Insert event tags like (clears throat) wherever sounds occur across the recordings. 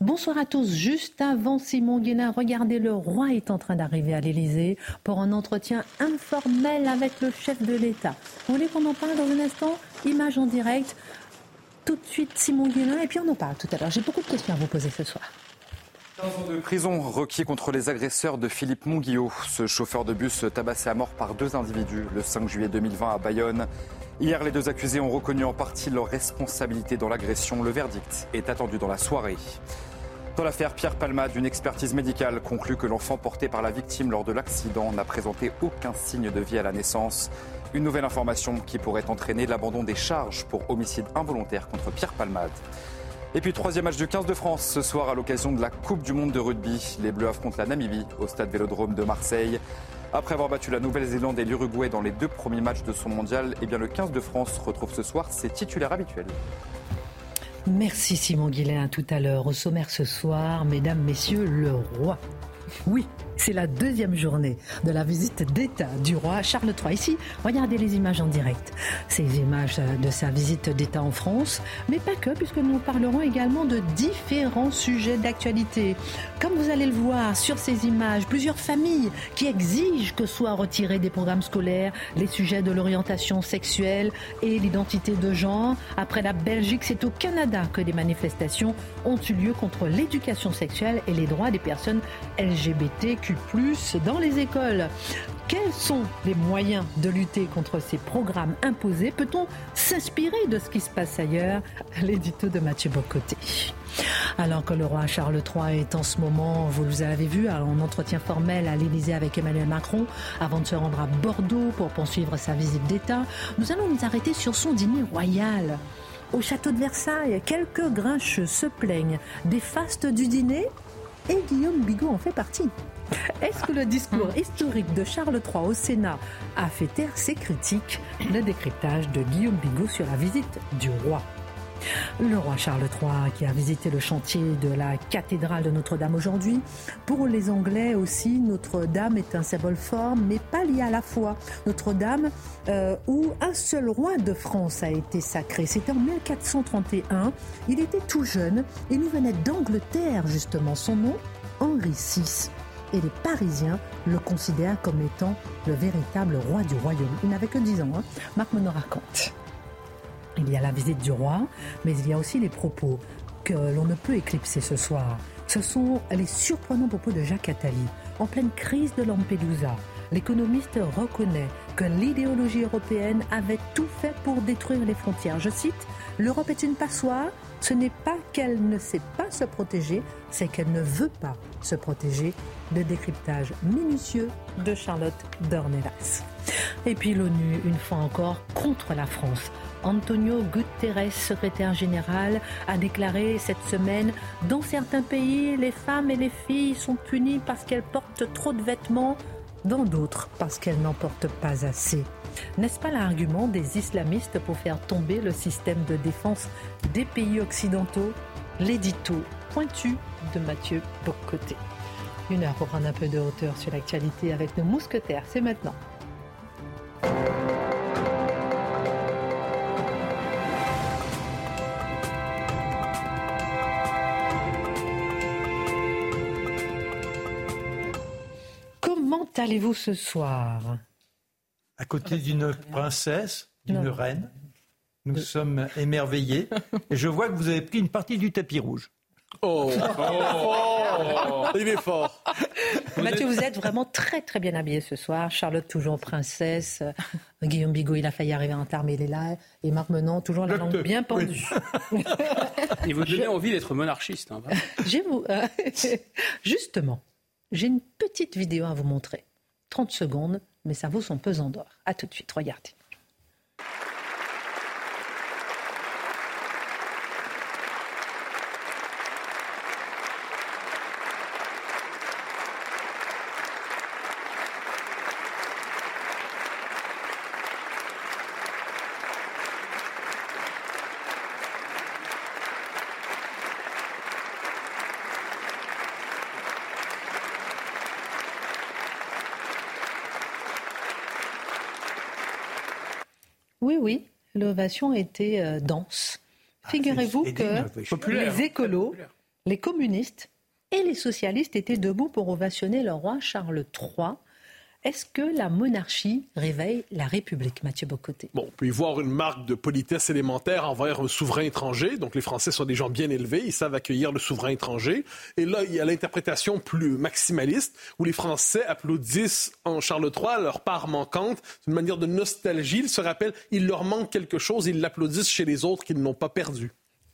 Bonsoir à tous. Juste avant Simon Guénin, regardez, le roi est en train d'arriver à l'Elysée pour un entretien informel avec le chef de l'État. Vous voulez qu'on en parle dans un instant? Image en direct. Tout de suite, Simon Guénin, et puis on en parle tout à l'heure. J'ai beaucoup de questions à vous poser ce soir. 15 ans de prison requis contre les agresseurs de Philippe Monguillot, ce chauffeur de bus tabassé à mort par deux individus le 5 juillet 2020 à Bayonne. Hier, les deux accusés ont reconnu en partie leur responsabilité dans l'agression. Le verdict est attendu dans la soirée. Dans l'affaire Pierre Palmade, une expertise médicale conclut que l'enfant porté par la victime lors de l'accident n'a présenté aucun signe de vie à la naissance. Une nouvelle information qui pourrait entraîner l'abandon des charges pour homicide involontaire contre Pierre Palmade. Et puis troisième match de 15 de France ce soir à l'occasion de la Coupe du Monde de rugby. Les Bleus affrontent la Namibie au stade Vélodrome de Marseille. Après avoir battu la Nouvelle-Zélande et l'Uruguay dans les deux premiers matchs de son mondial, eh bien le 15 de France retrouve ce soir ses titulaires habituels. Merci Simon Guillain. Tout à l'heure, au sommaire ce soir, mesdames, messieurs, le roi. Oui, c'est la deuxième journée de la visite d'État du roi Charles III. Ici, regardez les images en direct. Ces images de sa visite d'État en France, mais pas que, puisque nous parlerons également de différents sujets d'actualité. Comme vous allez le voir sur ces images, plusieurs familles qui exigent que soient retirés des programmes scolaires les sujets de l'orientation sexuelle et l'identité de genre. Après la Belgique, c'est au Canada que des manifestations ont eu lieu contre l'éducation sexuelle et les droits des personnes Plus dans les écoles. Quels sont les moyens de lutter contre ces programmes imposés? Peut-on s'inspirer de ce qui se passe ailleurs? L'édito de Mathieu Bocoté. Alors que le roi Charles III est en ce moment, vous l'avez vu, en entretien formel à l'Élysée avec Emmanuel Macron, avant de se rendre à Bordeaux pour poursuivre sa visite d'État, nous allons nous arrêter sur son dîner royal. Au château de Versailles, quelques grincheux se plaignent des fastes du dîner et Guillaume Bigot en fait partie. Est-ce que le discours historique de Charles III au Sénat a fait taire ses critiques? Le décryptage de Guillaume Bigot sur la visite du roi. Le roi Charles III qui a visité le chantier de la cathédrale de Notre-Dame aujourd'hui. Pour les Anglais aussi, Notre-Dame est un symbole fort, mais pas lié à la foi. Notre-Dame, euh, où un seul roi de France a été sacré. C'était en 1431. Il était tout jeune et nous venait d'Angleterre, justement. Son nom, Henri VI et les Parisiens le considèrent comme étant le véritable roi du royaume. Il n'avait que 10 ans, hein. Marc me raconte. Il y a la visite du roi, mais il y a aussi les propos que l'on ne peut éclipser ce soir. Ce sont les surprenants propos de Jacques Attali. En pleine crise de Lampedusa, l'économiste reconnaît que l'idéologie européenne avait tout fait pour détruire les frontières. Je cite, L'Europe est une passoire, ce n'est pas qu'elle ne sait pas se protéger, c'est qu'elle ne veut pas se protéger. Le décryptage minutieux de Charlotte Dornelas. Et puis l'ONU, une fois encore, contre la France. Antonio Guterres, secrétaire général, a déclaré cette semaine Dans certains pays, les femmes et les filles sont punies parce qu'elles portent trop de vêtements, dans d'autres parce qu'elles n'en portent pas assez. N'est-ce pas l'argument des islamistes pour faire tomber le système de défense des pays occidentaux? L'édito pointu de Mathieu Bocoté. Une heure pour prendre un peu de hauteur sur l'actualité avec nos mousquetaires, c'est maintenant. Allez-vous ce soir à côté d'une princesse, d'une reine. Nous sommes émerveillés. (laughs) Et je vois que vous avez pris une partie du tapis rouge. Oh, oh Il est fort (laughs) Mathieu, vous êtes vraiment très très bien habillé ce soir. Charlotte toujours princesse. (laughs) Guillaume Bigot, il a failli arriver en retard, mais il est là. Et Marc Menon, toujours la langue bien pendue. il vous donnait envie d'être monarchiste. Hein, vous, euh, justement, j'ai une petite vidéo à vous montrer. 30 secondes mais ça vaut son d'or. A tout de suite, regardez. Oui, était euh, dense. Ah, Figurez-vous que c'est Populaire. les écolos, Populaire. les communistes et les socialistes étaient debout pour ovationner le roi Charles III. Est-ce que la monarchie réveille la République, Mathieu Bocoté? Bon, on peut y voir une marque de politesse élémentaire envers un souverain étranger. Donc, les Français sont des gens bien élevés, ils savent accueillir le souverain étranger. Et là, il y a l'interprétation plus maximaliste, où les Français applaudissent en Charles III leur part manquante. C'est une manière de nostalgie. Ils se rappellent, il leur manque quelque chose, ils l'applaudissent chez les autres qu'ils n'ont pas perdu.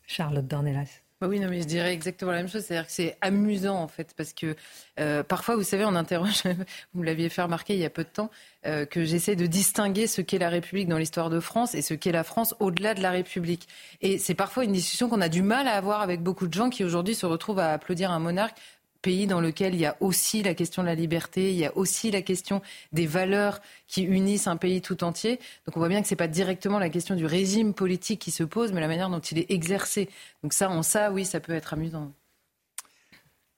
Charlotte Dornelas. Bah oui, non, mais je dirais exactement la même chose. C'est-à-dire que c'est amusant, en fait, parce que euh, parfois, vous savez, on interroge, (laughs) vous me l'aviez fait remarquer il y a peu de temps, euh, que j'essaie de distinguer ce qu'est la République dans l'histoire de France et ce qu'est la France au-delà de la République. Et c'est parfois une discussion qu'on a du mal à avoir avec beaucoup de gens qui aujourd'hui se retrouvent à applaudir un monarque pays dans lequel il y a aussi la question de la liberté, il y a aussi la question des valeurs qui unissent un pays tout entier. Donc on voit bien que c'est pas directement la question du régime politique qui se pose, mais la manière dont il est exercé. Donc ça, en ça, oui, ça peut être amusant.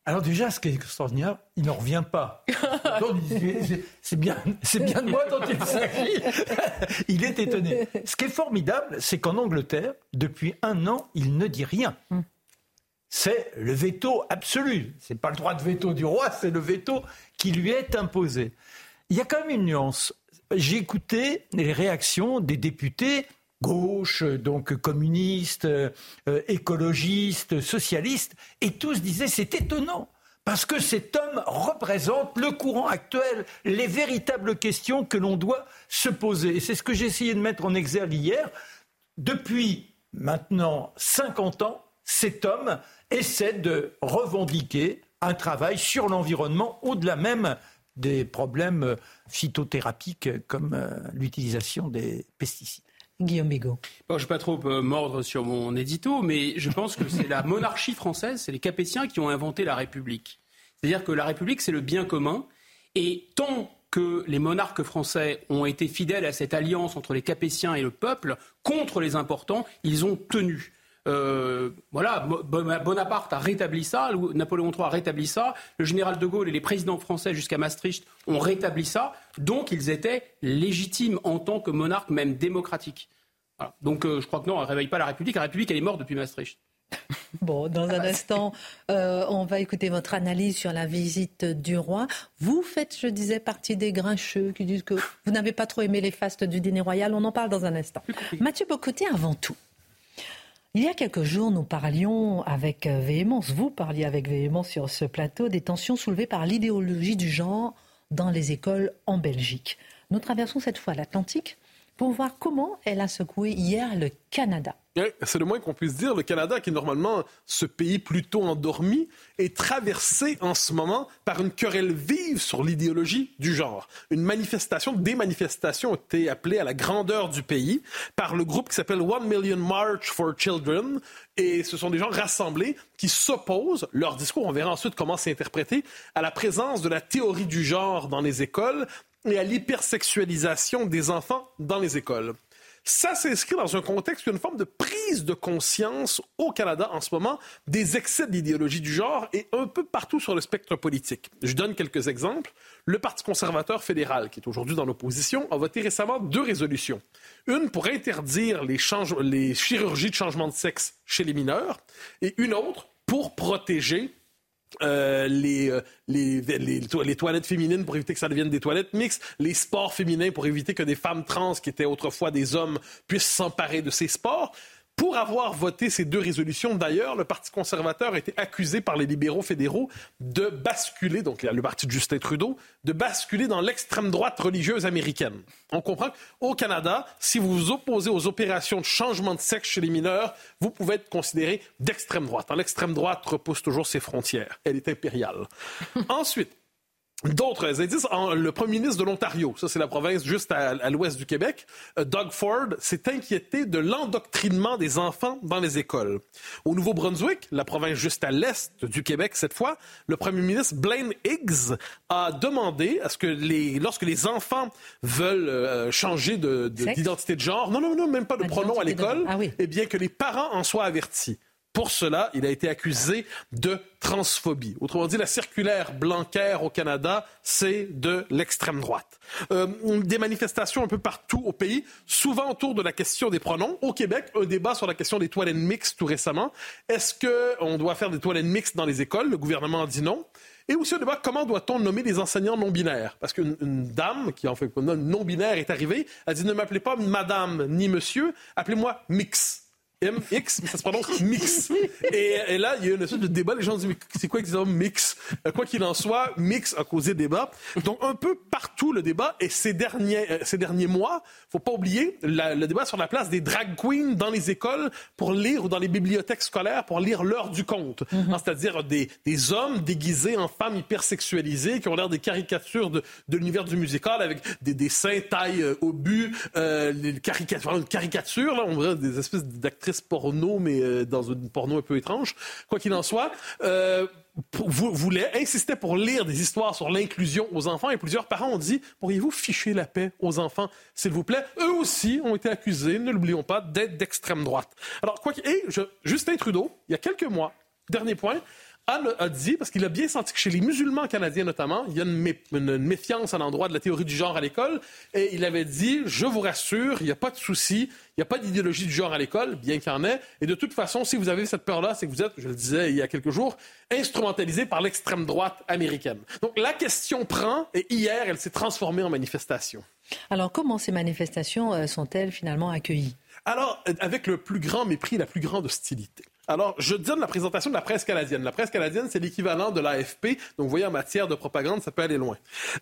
Alors déjà, ce qui est extraordinaire, il n'en revient pas. (laughs) C'est- C'est bien, c'est bien de moi dont il s'agit. (laughs) Il est étonné. Ce qui est formidable, c'est qu'en Angleterre, depuis un an, il ne dit rien. C'est le veto absolu. C'est pas le droit de veto du roi, c'est le veto qui lui est imposé. Il y a quand même une nuance. J'ai écouté les réactions des députés gauche, donc communistes, euh, écologistes, socialistes, et tous disaient c'est étonnant. Parce que cet homme représente le courant actuel, les véritables questions que l'on doit se poser. Et c'est ce que j'ai essayé de mettre en exergue hier. Depuis maintenant 50 ans, cet homme essaie de revendiquer un travail sur l'environnement au-delà même des problèmes phytothérapiques comme euh, l'utilisation des pesticides. Guillaume Bigot. Bon, je ne vais pas trop euh, mordre sur mon édito, mais je pense que c'est la monarchie française, c'est les Capétiens qui ont inventé la République. C'est-à-dire que la République, c'est le bien commun. Et tant que les monarques français ont été fidèles à cette alliance entre les Capétiens et le peuple, contre les importants, ils ont tenu. Euh, voilà, Bo- Bonaparte a rétabli ça, Napoléon III a rétabli ça, le général de Gaulle et les présidents français jusqu'à Maastricht ont rétabli ça, donc ils étaient légitimes en tant que monarques, même démocratiques. Voilà. Donc euh, je crois que non, elle ne réveille pas la République. La République, elle est morte depuis Maastricht. (laughs) Bon, dans un instant, euh, on va écouter votre analyse sur la visite du roi. Vous faites, je disais, partie des grincheux qui disent que vous n'avez pas trop aimé les fastes du dîner royal. On en parle dans un instant. Mathieu Bocoté, avant tout. Il y a quelques jours, nous parlions avec euh, véhémence, vous parliez avec véhémence sur ce plateau des tensions soulevées par l'idéologie du genre dans les écoles en Belgique. Nous traversons cette fois l'Atlantique pour voir comment elle a secoué hier le Canada. C'est le moins qu'on puisse dire. Le Canada, qui est normalement ce pays plutôt endormi, est traversé en ce moment par une querelle vive sur l'idéologie du genre. Une manifestation, des manifestations ont été appelées à la grandeur du pays par le groupe qui s'appelle One Million March for Children. Et ce sont des gens rassemblés qui s'opposent, leur discours, on verra ensuite comment c'est interprété, à la présence de la théorie du genre dans les écoles et à l'hypersexualisation des enfants dans les écoles. Ça s'inscrit dans un contexte, une forme de prise de conscience au Canada en ce moment des excès de l'idéologie du genre et un peu partout sur le spectre politique. Je donne quelques exemples. Le Parti conservateur fédéral, qui est aujourd'hui dans l'opposition, a voté récemment deux résolutions. Une pour interdire les, les chirurgies de changement de sexe chez les mineurs et une autre pour protéger euh, les, euh, les, les, to- les toilettes féminines pour éviter que ça devienne des toilettes mixtes, les sports féminins pour éviter que des femmes trans qui étaient autrefois des hommes puissent s'emparer de ces sports. Pour avoir voté ces deux résolutions, d'ailleurs, le Parti conservateur a été accusé par les libéraux fédéraux de basculer, donc le parti de Justin Trudeau, de basculer dans l'extrême droite religieuse américaine. On comprend qu'au Canada, si vous vous opposez aux opérations de changement de sexe chez les mineurs, vous pouvez être considéré d'extrême droite. L'extrême droite repousse toujours ses frontières. Elle est impériale. (laughs) Ensuite, D'autres indices, en- le premier ministre de l'Ontario, ça c'est la province juste à, à l'ouest du Québec, euh, Doug Ford s'est inquiété de l'endoctrinement des enfants dans les écoles. Au Nouveau-Brunswick, la province juste à l'est du Québec cette fois, le premier ministre Blaine Higgs a demandé à ce que les, lorsque les enfants veulent euh, changer de- de- Sexe? d'identité de, genre, non, non, non, même pas de Ah, pronom à l'école. Ah oui. eh bien que les parents en soient avertis. Pour cela, il a été accusé de transphobie. Autrement dit, la circulaire Blanquer au Canada, c'est de l'extrême droite. Euh, des manifestations un peu partout au pays, souvent autour de la question des pronoms. Au Québec, un débat sur la question des toilettes mixtes tout récemment. Est-ce qu'on doit faire des toilettes mixtes dans les écoles? Le gouvernement dit non. Et aussi un débat, comment doit-on nommer des enseignants non-binaires? Parce qu'une dame, qui en fait non-binaire, est arrivée, a dit ne m'appelez pas madame ni monsieur, appelez-moi mix. MX, mais ça se prononce mix. Et, là, il y a une espèce de débat. Les gens disent, mais c'est quoi exactement mix? Euh, quoi qu'il en soit, mix a causé débat. Donc, un peu partout, le débat. Et ces derniers, euh, ces derniers mois, faut pas oublier le débat sur la place des drag queens dans les écoles pour lire ou dans les bibliothèques scolaires pour lire l'heure du conte. Mhm. Hein, c'est-à-dire des, des, hommes déguisés en femmes hypersexualisées qui ont l'air des caricatures de, de l'univers du musical avec des, des seins taille au but, euh, les caricatures, une caricature, là, on voit des espèces porno, mais euh, dans une porno un peu étrange. Quoi qu'il en soit, euh, voulait, insistait pour lire des histoires sur l'inclusion aux enfants et plusieurs parents ont dit pourriez-vous ficher la paix aux enfants, s'il vous plaît? Eux aussi ont été accusés, ne l'oublions pas, d'être d'extrême droite. Alors, quoi et Justin Trudeau, il y a quelques mois, dernier point, Anne a dit, parce qu'il a bien senti que chez les musulmans canadiens notamment, il y a une, méfiance à l'endroit de la théorie du genre à l'école, et il avait dit, je vous rassure, il n'y a pas de souci, il n'y a pas d'idéologie du genre à l'école, bien qu'il y en ait, et de toute façon, si vous avez cette peur-là, c'est que vous êtes, je le disais il y a quelques jours, instrumentalisé par l'extrême droite américaine. Donc la question prend, et hier, elle s'est transformée en manifestation. Alors comment ces manifestations euh, sont-elles finalement accueillies? Alors, avec le plus grand mépris, la plus grande hostilité. Alors, je donne la présentation de la presse canadienne. La presse canadienne, c'est l'équivalent de l'AFP. Donc, vous voyez, en matière de propagande, ça peut aller loin.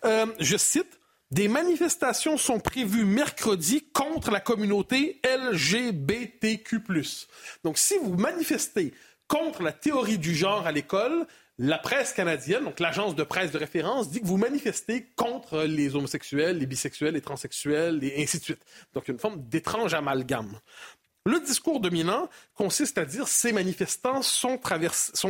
Euh, je cite, des manifestations sont prévues mercredi contre la communauté LGBTQ+. Donc, si vous manifestez contre la théorie du genre à l'école, la presse canadienne, donc l'agence de presse de référence, dit que vous manifestez contre les homosexuels, les bisexuels, les transsexuels, et ainsi de suite. Donc, une forme d'étrange amalgame. Le discours dominant consiste à dire ces manifestants sont,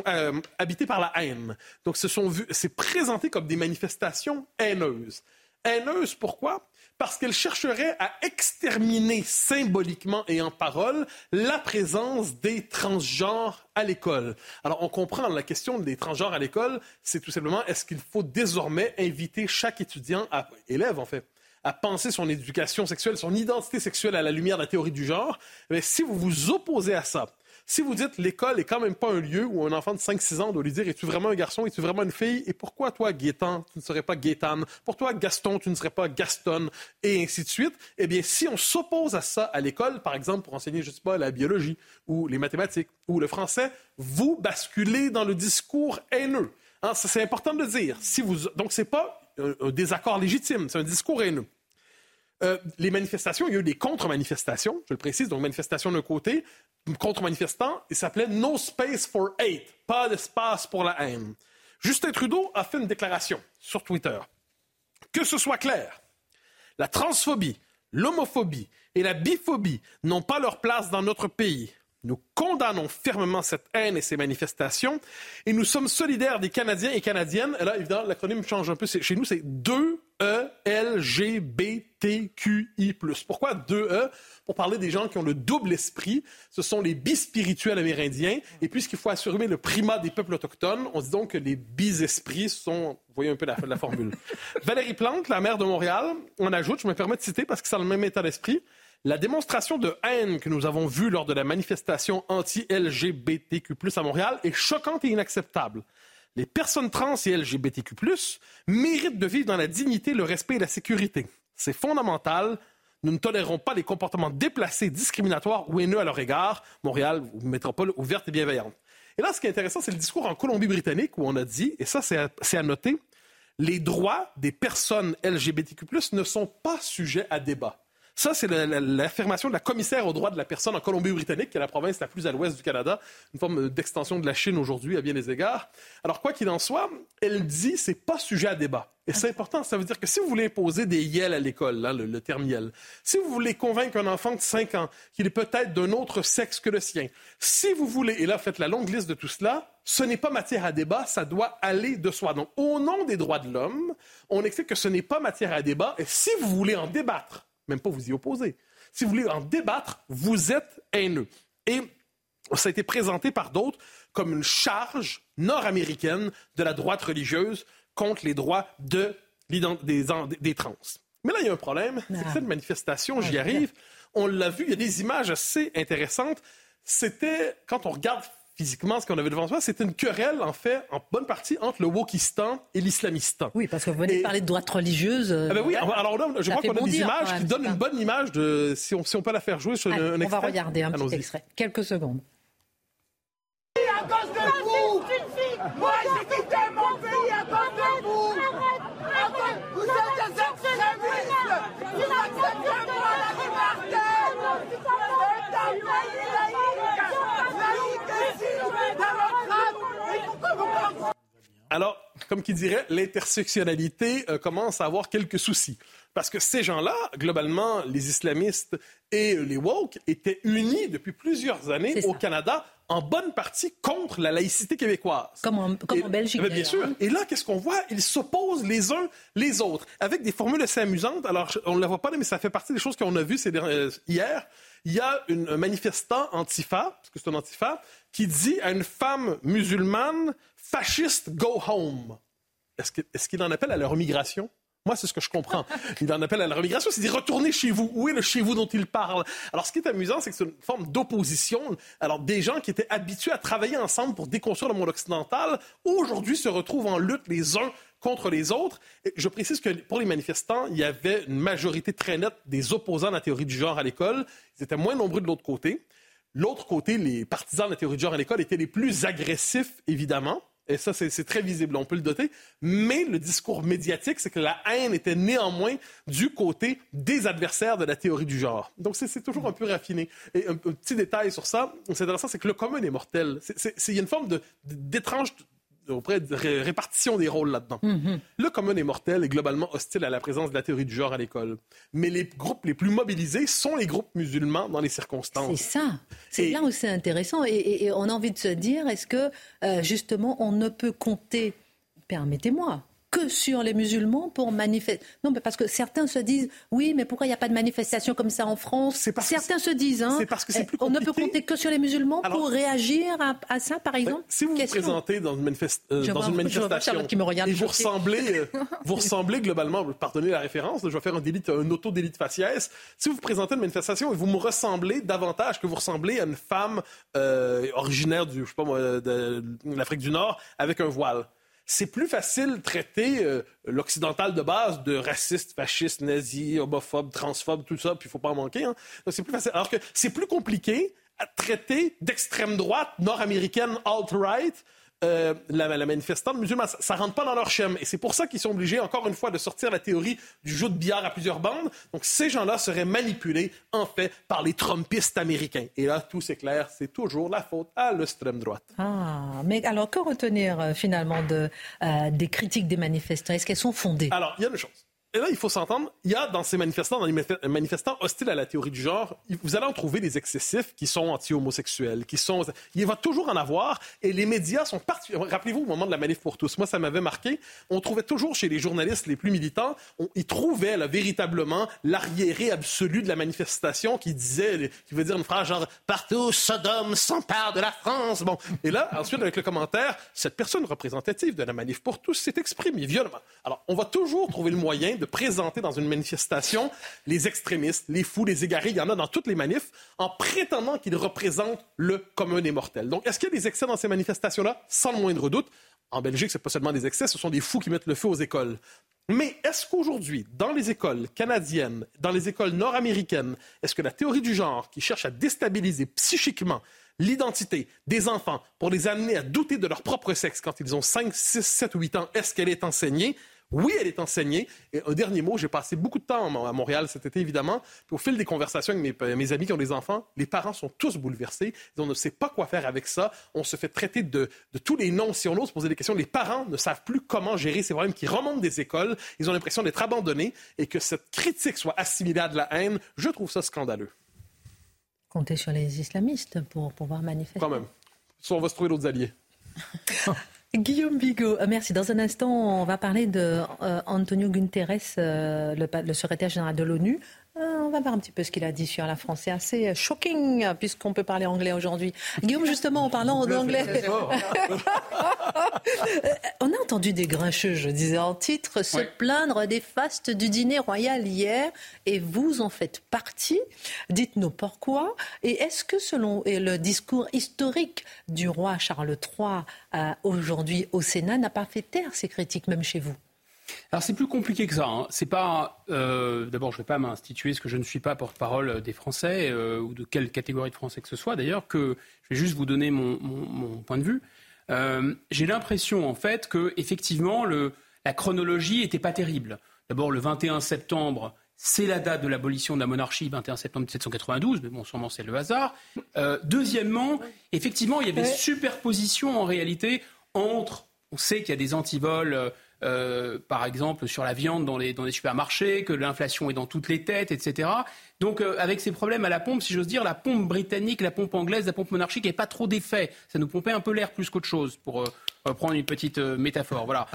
euh, habités par la haine. Donc, c'est présenté comme des manifestations haineuses. Haineuses, pourquoi? Parce qu'elles chercheraient à exterminer symboliquement et en parole la présence des transgenres à l'école. Alors, on comprend la question des transgenres à l'école, c'est tout simplement est-ce qu'il faut désormais inviter chaque étudiant, à, élève en fait, à penser son éducation sexuelle, son identité sexuelle à la lumière de la théorie du genre, mais si vous vous opposez à ça, si vous dites l'école est quand même pas un lieu où un enfant de 5-6 ans doit lui dire es-tu vraiment un garçon, es-tu vraiment une fille, et pourquoi toi, Gaétan, tu ne serais pas Gaétane, pour toi, Gaston, tu ne serais pas Gaston, et ainsi de suite, eh bien, si on s'oppose à ça à l'école, par exemple, pour enseigner, je sais pas, la biologie, ou les mathématiques, ou le français, vous basculez dans le discours haineux. Hein, c'est important de le dire. Si vous... Donc, c'est pas un, désaccord légitime, c'est un discours haineux. Euh, les manifestations, il y a eu des contre-manifestations, je le précise, donc manifestation d'un côté, contre-manifestant, il s'appelait No Space for Hate, pas d'espace pour la haine. Justin Trudeau a fait une déclaration sur Twitter. Que ce soit clair, la transphobie, l'homophobie et la biphobie n'ont pas leur place dans notre pays. Nous condamnons fermement cette haine et ces manifestations et nous sommes solidaires des Canadiens et Canadiennes. Et là, évidemment, l'acronyme change un peu. Chez nous, c'est 2-E-L-G-B-T-Q-I+. Pourquoi 2-E Pour parler des gens qui ont le double esprit. Ce sont les bispirituels amérindiens. Et puisqu'il faut assurer le primat des peuples autochtones, on dit donc que les bis-esprits sont... Vous voyez un peu la, la formule. (laughs) Valérie Plante, la maire de Montréal, on ajoute, je me permets de citer parce que c'est le même état d'esprit, la démonstration de haine que nous avons vue lors de la manifestation anti-LGBTQ+, à Montréal est choquante et inacceptable. Les personnes trans et LGBTQ+, méritent de vivre dans la dignité, le respect et la sécurité. C'est fondamental. Nous ne tolérerons pas les comportements déplacés, discriminatoires ou haineux à leur égard. Montréal, métropole ouverte et bienveillante. Et là, ce qui est intéressant, c'est le discours en Colombie-Britannique où on a dit, et ça, c'est à, noter, les droits des personnes LGBTQ+, ne sont pas sujets à débat. Ça, c'est l'affirmation de la commissaire aux droits de la personne en Colombie-Britannique, qui est la province la plus à l'ouest du Canada, une forme d'extension de la Chine aujourd'hui à bien des égards. Alors, quoi qu'il en soit, elle dit c'est pas sujet à débat. Et c'est important, ça veut dire que si vous voulez imposer des yel à l'école, le, le, terme yel, si vous voulez convaincre un enfant de 5 ans qu'il est peut-être d'un autre sexe que le sien, si vous voulez, et là faites la longue liste de tout cela, ce n'est pas matière à débat, ça doit aller de soi. Donc, au nom des droits de l'homme, on explique que ce n'est pas matière à débat, et si vous voulez en débattre, même pas vous y opposer. Si vous voulez en débattre, vous êtes haineux. Et ça a été présenté par d'autres comme une charge nord-américaine de la droite religieuse contre les droits de, des, des, trans. Mais là, il y a un problème, c'est que ah. cette manifestation, j'y arrive, on l'a vu, il y a des images assez intéressantes. C'était, quand on regarde physiquement ce qu'on avait devant soi, c'était une querelle, en fait, en bonne partie, entre le Wokistan et l'islamistan. Oui, parce que vous venez de parler de droite religieuse. Euh, ah ben oui, alors là, je crois qu'on a des images qui donnent une bonne image de si on, si on peut la faire jouer sur un, extrait. On va regarder un petit extrait. Quelques secondes. À cause de vous Moi, j'ai quitté mon pays à cause de vous Vous êtes des extrémistes Vous acceptez moi la liberté C'est un pays Alors, comme qui dirait, l'intersectionnalité euh, commence à avoir quelques soucis. Parce que ces gens-là, globalement, les islamistes et les woke, étaient unis depuis plusieurs années au Canada, en bonne partie contre la laïcité québécoise. Comme en, Belgique. Eh bien sûr. Et là, qu'est-ce qu'on voit? Ils s'opposent les uns les autres, avec des formules assez amusantes. Alors, on ne la voit pas, mais ça fait partie des choses qu'on a vues euh, hier. Il y a un manifestant antifa, parce que c'est un antifa, qui dit à une femme musulmane fasciste, go home. Est-ce qu'il en appelle à la remigration? Moi, c'est ce que je comprends. (laughs) Il en appelle à la remigration, c'est dire retournez chez vous. Où est le chez vous dont il parle? Alors, ce qui est amusant, c'est que c'est une forme d'opposition. Alors, des gens qui étaient habitués à travailler ensemble pour déconstruire le monde occidental, aujourd'hui se retrouvent en lutte les uns contre les autres. je précise que pour les manifestants, il y avait une majorité très nette des opposants à la théorie du genre à l'école. Ils étaient moins nombreux de l'autre côté. L'autre côté, les partisans de la théorie du genre à l'école étaient les plus agressifs, évidemment. Et ça, c'est très visible, on peut le doter. Mais le discours médiatique, c'est que la haine était néanmoins du côté des adversaires de la théorie du genre. Donc, c'est toujours un peu raffiné. Et un, petit détail sur ça, c'est intéressant, c'est que le commun est mortel. Il y a une forme d'étrange auprès de répartition des rôles là-dedans. Mm-hmm. Le commun est mortel et globalement hostile à la présence de la théorie du genre à l'école. Mais les groupes les plus mobilisés sont les groupes musulmans dans les circonstances. C'est ça. C'est là où c'est intéressant. Et, on a envie de se dire, est-ce que euh, justement on ne peut compter, permettez-moi, que sur les musulmans pour manifester. Non, mais parce que certains se disent, oui, mais pourquoi il n'y a pas de manifestation comme ça en France Certains se disent, hein, parce que c'est plus on ne peut compter que sur les musulmans pour réagir à, ça, par exemple. si vous vous présentez dans une, euh, dans une manifestation qui me regarde et vous ressemblez, euh, (laughs) vous ressemblez globalement, pardonnez la référence, je vais faire un, délit, un auto-délit de faciès. Si vous vous présentez une manifestation et vous me ressemblez davantage que vous ressemblez à une femme euh, originaire du, je sais pas moi, de l'Afrique du Nord avec un voile c'est plus facile de traiter euh, l'occidental de base de raciste, fasciste, nazi, homophobe, transphobe, tout ça, puis il faut pas en manquer. Hein. C'est plus facile. Alors que c'est plus compliqué à traiter d'extrême droite nord-américaine alt-right euh, la, manifestante musulmane. Ça, ne rentre pas dans leur schéma. Et c'est pour ça qu'ils sont obligés, encore une fois, de sortir la théorie du jeu de billard à plusieurs bandes. Donc, ces gens-là seraient manipulés, en fait, par les Trumpistes américains. Et là, tout s'éclaire. C'est toujours la faute à l'extrême droite. Ah, mais alors, que retenir, euh, finalement, de, euh, des critiques des manifestants? Est-ce qu'elles sont fondées? Alors, il y a une chose. Et là, il faut s'entendre, il y a dans ces manifestants, dans les manifestants hostiles à la théorie du genre, vous allez en trouver des excessifs qui sont anti-homosexuels, qui sont... Il va toujours en avoir, et les médias sont particulièrement... Rappelez-vous, au moment de la manif pour tous, moi, ça m'avait marqué, on trouvait toujours chez les journalistes les plus militants, ils trouvaient là, véritablement l'arriéré absolu de la manifestation qui disait, qui veut dire une phrase genre « Partout, Sodome s'empare de la France ». Bon, et là, ensuite, avec le commentaire, cette personne représentative de la manif pour tous s'est exprimée violemment. Alors, on va toujours trouver le moyen de présenter dans une manifestation les extrémistes, les fous, les égarés. Il y en a dans toutes les manifs en prétendant qu'ils représentent le commun des mortels. Donc, est-ce qu'il y a des excès dans ces manifestations-là? Sans le moindre doute. En Belgique, ce n'est pas seulement des excès, ce sont des fous qui mettent le feu aux écoles. Mais est-ce qu'aujourd'hui, dans les écoles canadiennes, dans les écoles nord-américaines, est-ce que la théorie du genre qui cherche à déstabiliser psychiquement l'identité des enfants pour les amener à douter de leur propre sexe quand ils ont 5, 6, 7 ou 8 ans, est-ce qu'elle est enseignée? Oui, elle est enseignée. Et un dernier mot, j'ai passé beaucoup de temps à Montréal cet été, évidemment. Puis au fil des conversations avec mes, amis qui ont des enfants, les parents sont tous bouleversés. On ne sait pas quoi faire avec ça. On se fait traiter de, tous les noms. Si on ose poser des questions, les parents ne savent plus comment gérer ces problèmes qui remontent des écoles. Ils ont l'impression d'être abandonnés et que cette critique soit assimilée à de la haine. Je trouve ça scandaleux. Comptez sur les islamistes pour pouvoir manifester. Quand même. Soit on va se trouver d'autres alliés. (laughs) Guillaume Bigot, euh, merci. Dans un instant, on va parler de euh, Antonio Guterres, euh, le, secrétaire général de l'ONU. On va voir un petit peu ce qu'il a dit sur la France. C'est assez shocking, puisqu'on peut parler anglais aujourd'hui. Guillaume, justement, en parlant d'anglais, (laughs) on a entendu des grincheux, je disais en titre, se plaindre des fastes du dîner royal hier, et vous en faites partie. Dites-nous pourquoi. Et est-ce que selon le discours historique du roi Charles III euh, aujourd'hui au Sénat n'a pas fait taire ces critiques, même chez vous? Alors c'est plus compliqué que ça. Hein. C'est pas. Euh, d'abord, je ne vais pas m'instituer ce que je ne suis pas porte-parole des Français euh, ou de quelle catégorie de Français que ce soit. D'ailleurs, que je vais juste vous donner mon, point de vue. Euh, j'ai l'impression en fait que effectivement la chronologie n'était pas terrible. D'abord, le 21 septembre, c'est la date de l'abolition de la monarchie, 21 septembre 1792, mais bon, sûrement c'est le hasard. deuxièmement, effectivement, il y avait superposition en réalité entre, on sait qu'il y a des antivols euh, par exemple sur la viande dans les, supermarchés, que l'inflation est dans toutes les têtes, etc. Donc euh, avec ces problèmes à la pompe, si j'ose dire, la pompe britannique, la pompe anglaise, la pompe monarchique n'avait pas trop d'effet. Ça nous pompait un peu l'air plus qu'autre chose, pour euh, prendre une petite métaphore. Voilà.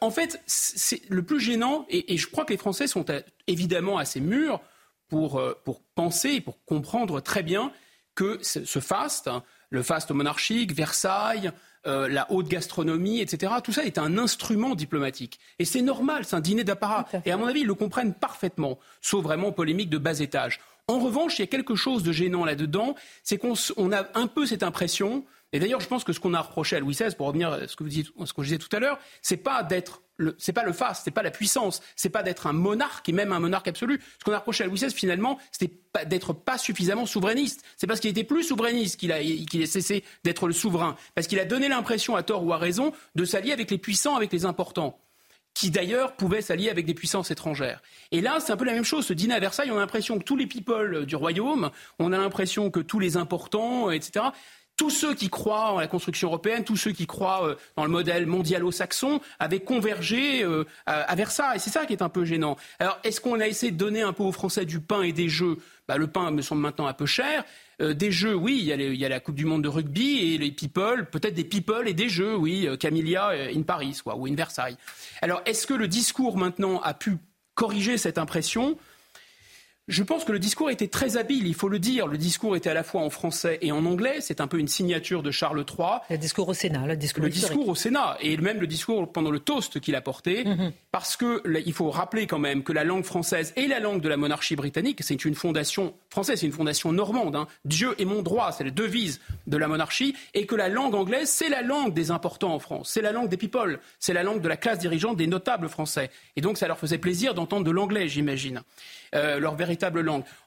en fait, c'est le plus gênant, et, je crois que les Français sont évidemment assez mûrs pour, pour penser et pour comprendre très bien que ce faste, hein, le faste monarchique, Versailles, euh, la haute gastronomie, etc. Tout ça est un instrument diplomatique. Et c'est normal, c'est un dîner d'apparat. Et à mon avis, ils le comprennent parfaitement, sauf vraiment polémique de bas étage. En revanche, il y a quelque chose de gênant là-dedans, c'est qu'on a un peu cette impression, et d'ailleurs, je pense que ce qu'on a reproché à Louis XVI, pour revenir à ce que, vous dites, ce que je disais tout à l'heure, c'est pas d'être c'est pas le faste, c'est pas la puissance, c'est pas d'être un monarque et même un monarque absolu. Ce qu'on a reproché à Louis XVI finalement, c'était d'être pas suffisamment souverainiste. C'est parce qu'il était plus souverainiste qu'il qu'il a cessé d'être le souverain, parce qu'il a donné l'impression, à tort ou à raison, de s'allier avec les puissants, avec les importants qui d'ailleurs pouvaient s'allier avec des puissances étrangères. Et là, c'est un peu la même chose. Ce dîner à Versailles, on a l'impression que tous les people du royaume, on a l'impression que tous les importants, etc., tous ceux qui croient en la construction européenne, tous ceux qui croient euh, dans le modèle mondialo-saxon avaient convergé euh, à, Versailles. C'est ça qui est un peu gênant. Alors, est-ce qu'on a essayé de donner un peu aux Français du pain et des jeux? Bah, Le pain me semble maintenant un peu cher. Euh, des jeux, oui, il y, a la Coupe du Monde de rugby et les people, peut-être des people et des jeux, oui, Camilla in Paris, ou in Versailles. Alors, est-ce que le discours maintenant a pu corriger cette impression? Je pense que le discours était très habile, il faut le dire. Le discours était à la fois en français et en anglais. C'est un peu une signature de Charles III. Le discours au Sénat, le discours, le discours au Sénat et même le discours pendant le toast qu'il a porté. Mhm. Parce que il faut rappeler quand même que la langue française et la langue de la monarchie britannique, c'est une fondation française, c'est une fondation normande. Hein. Dieu est mon droit, c'est la devise de la monarchie, et que la langue anglaise, c'est la langue des importants en France, c'est la langue des people, c'est la langue de la classe dirigeante des notables français. Et donc ça leur faisait plaisir d'entendre de l'anglais, j'imagine. Euh, leur véritable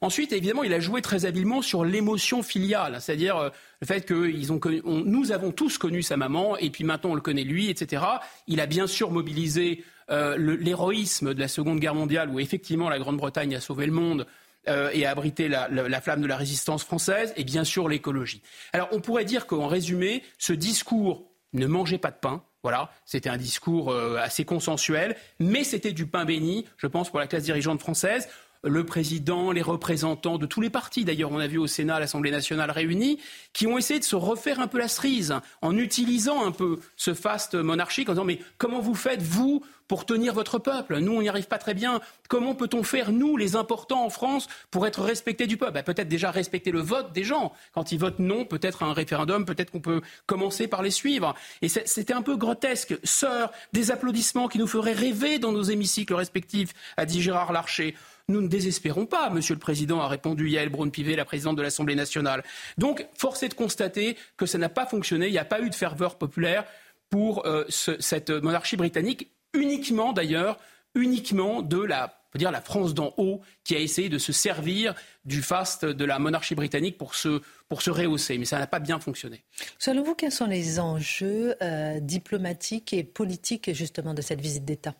Ensuite, évidemment, il a joué très habilement sur l'émotion filiale, c'est-à-dire euh, le fait que ils ont nous avons tous connu sa maman et puis maintenant on le connaît lui, etc. Il a bien sûr mobilisé euh, l'héroïsme de la Seconde Guerre mondiale où effectivement la Grande-Bretagne a sauvé le monde. et a abrité la, la, flamme de la résistance française et bien sûr l'écologie. Alors on pourrait dire qu'en résumé, ce discours ne mangeait pas de pain, voilà, c'était un discours assez consensuel, mais c'était du pain béni, je pense, pour la classe dirigeante française le président, les représentants de tous les partis, d'ailleurs on a vu au Sénat, l'Assemblée nationale réunie, qui ont essayé de se refaire un peu la cerise en utilisant un peu ce faste monarchique en disant mais comment vous faites vous pour tenir votre peuple? Nous on n'y arrive pas très bien. Comment peut-on faire nous les importants en France pour être respectés du peuple? Bah, Peut-être déjà respecter le vote des gens. Quand ils votent non, peut-être un référendum, peut-être qu'on peut commencer par les suivre. Et c'était un peu grotesque. Sœur, des applaudissements qui nous feraient rêver dans nos hémicycles respectifs, a dit Gérard Larcher. Nous ne désespérons pas, Monsieur le Président, a répondu Yael Braun-Pivet, la présidente de l'Assemblée nationale. Donc, force est de constater que ça n'a pas fonctionné. Il n'y a pas eu de ferveur populaire pour euh, cette monarchie britannique, uniquement d'ailleurs, uniquement de la dire la France d'en haut qui a essayé de se servir du faste de la monarchie britannique pour se, pour se rehausser. Mais ça n'a pas bien fonctionné. Selon vous, quels sont les enjeux euh, diplomatiques et politiques justement de cette visite d'État?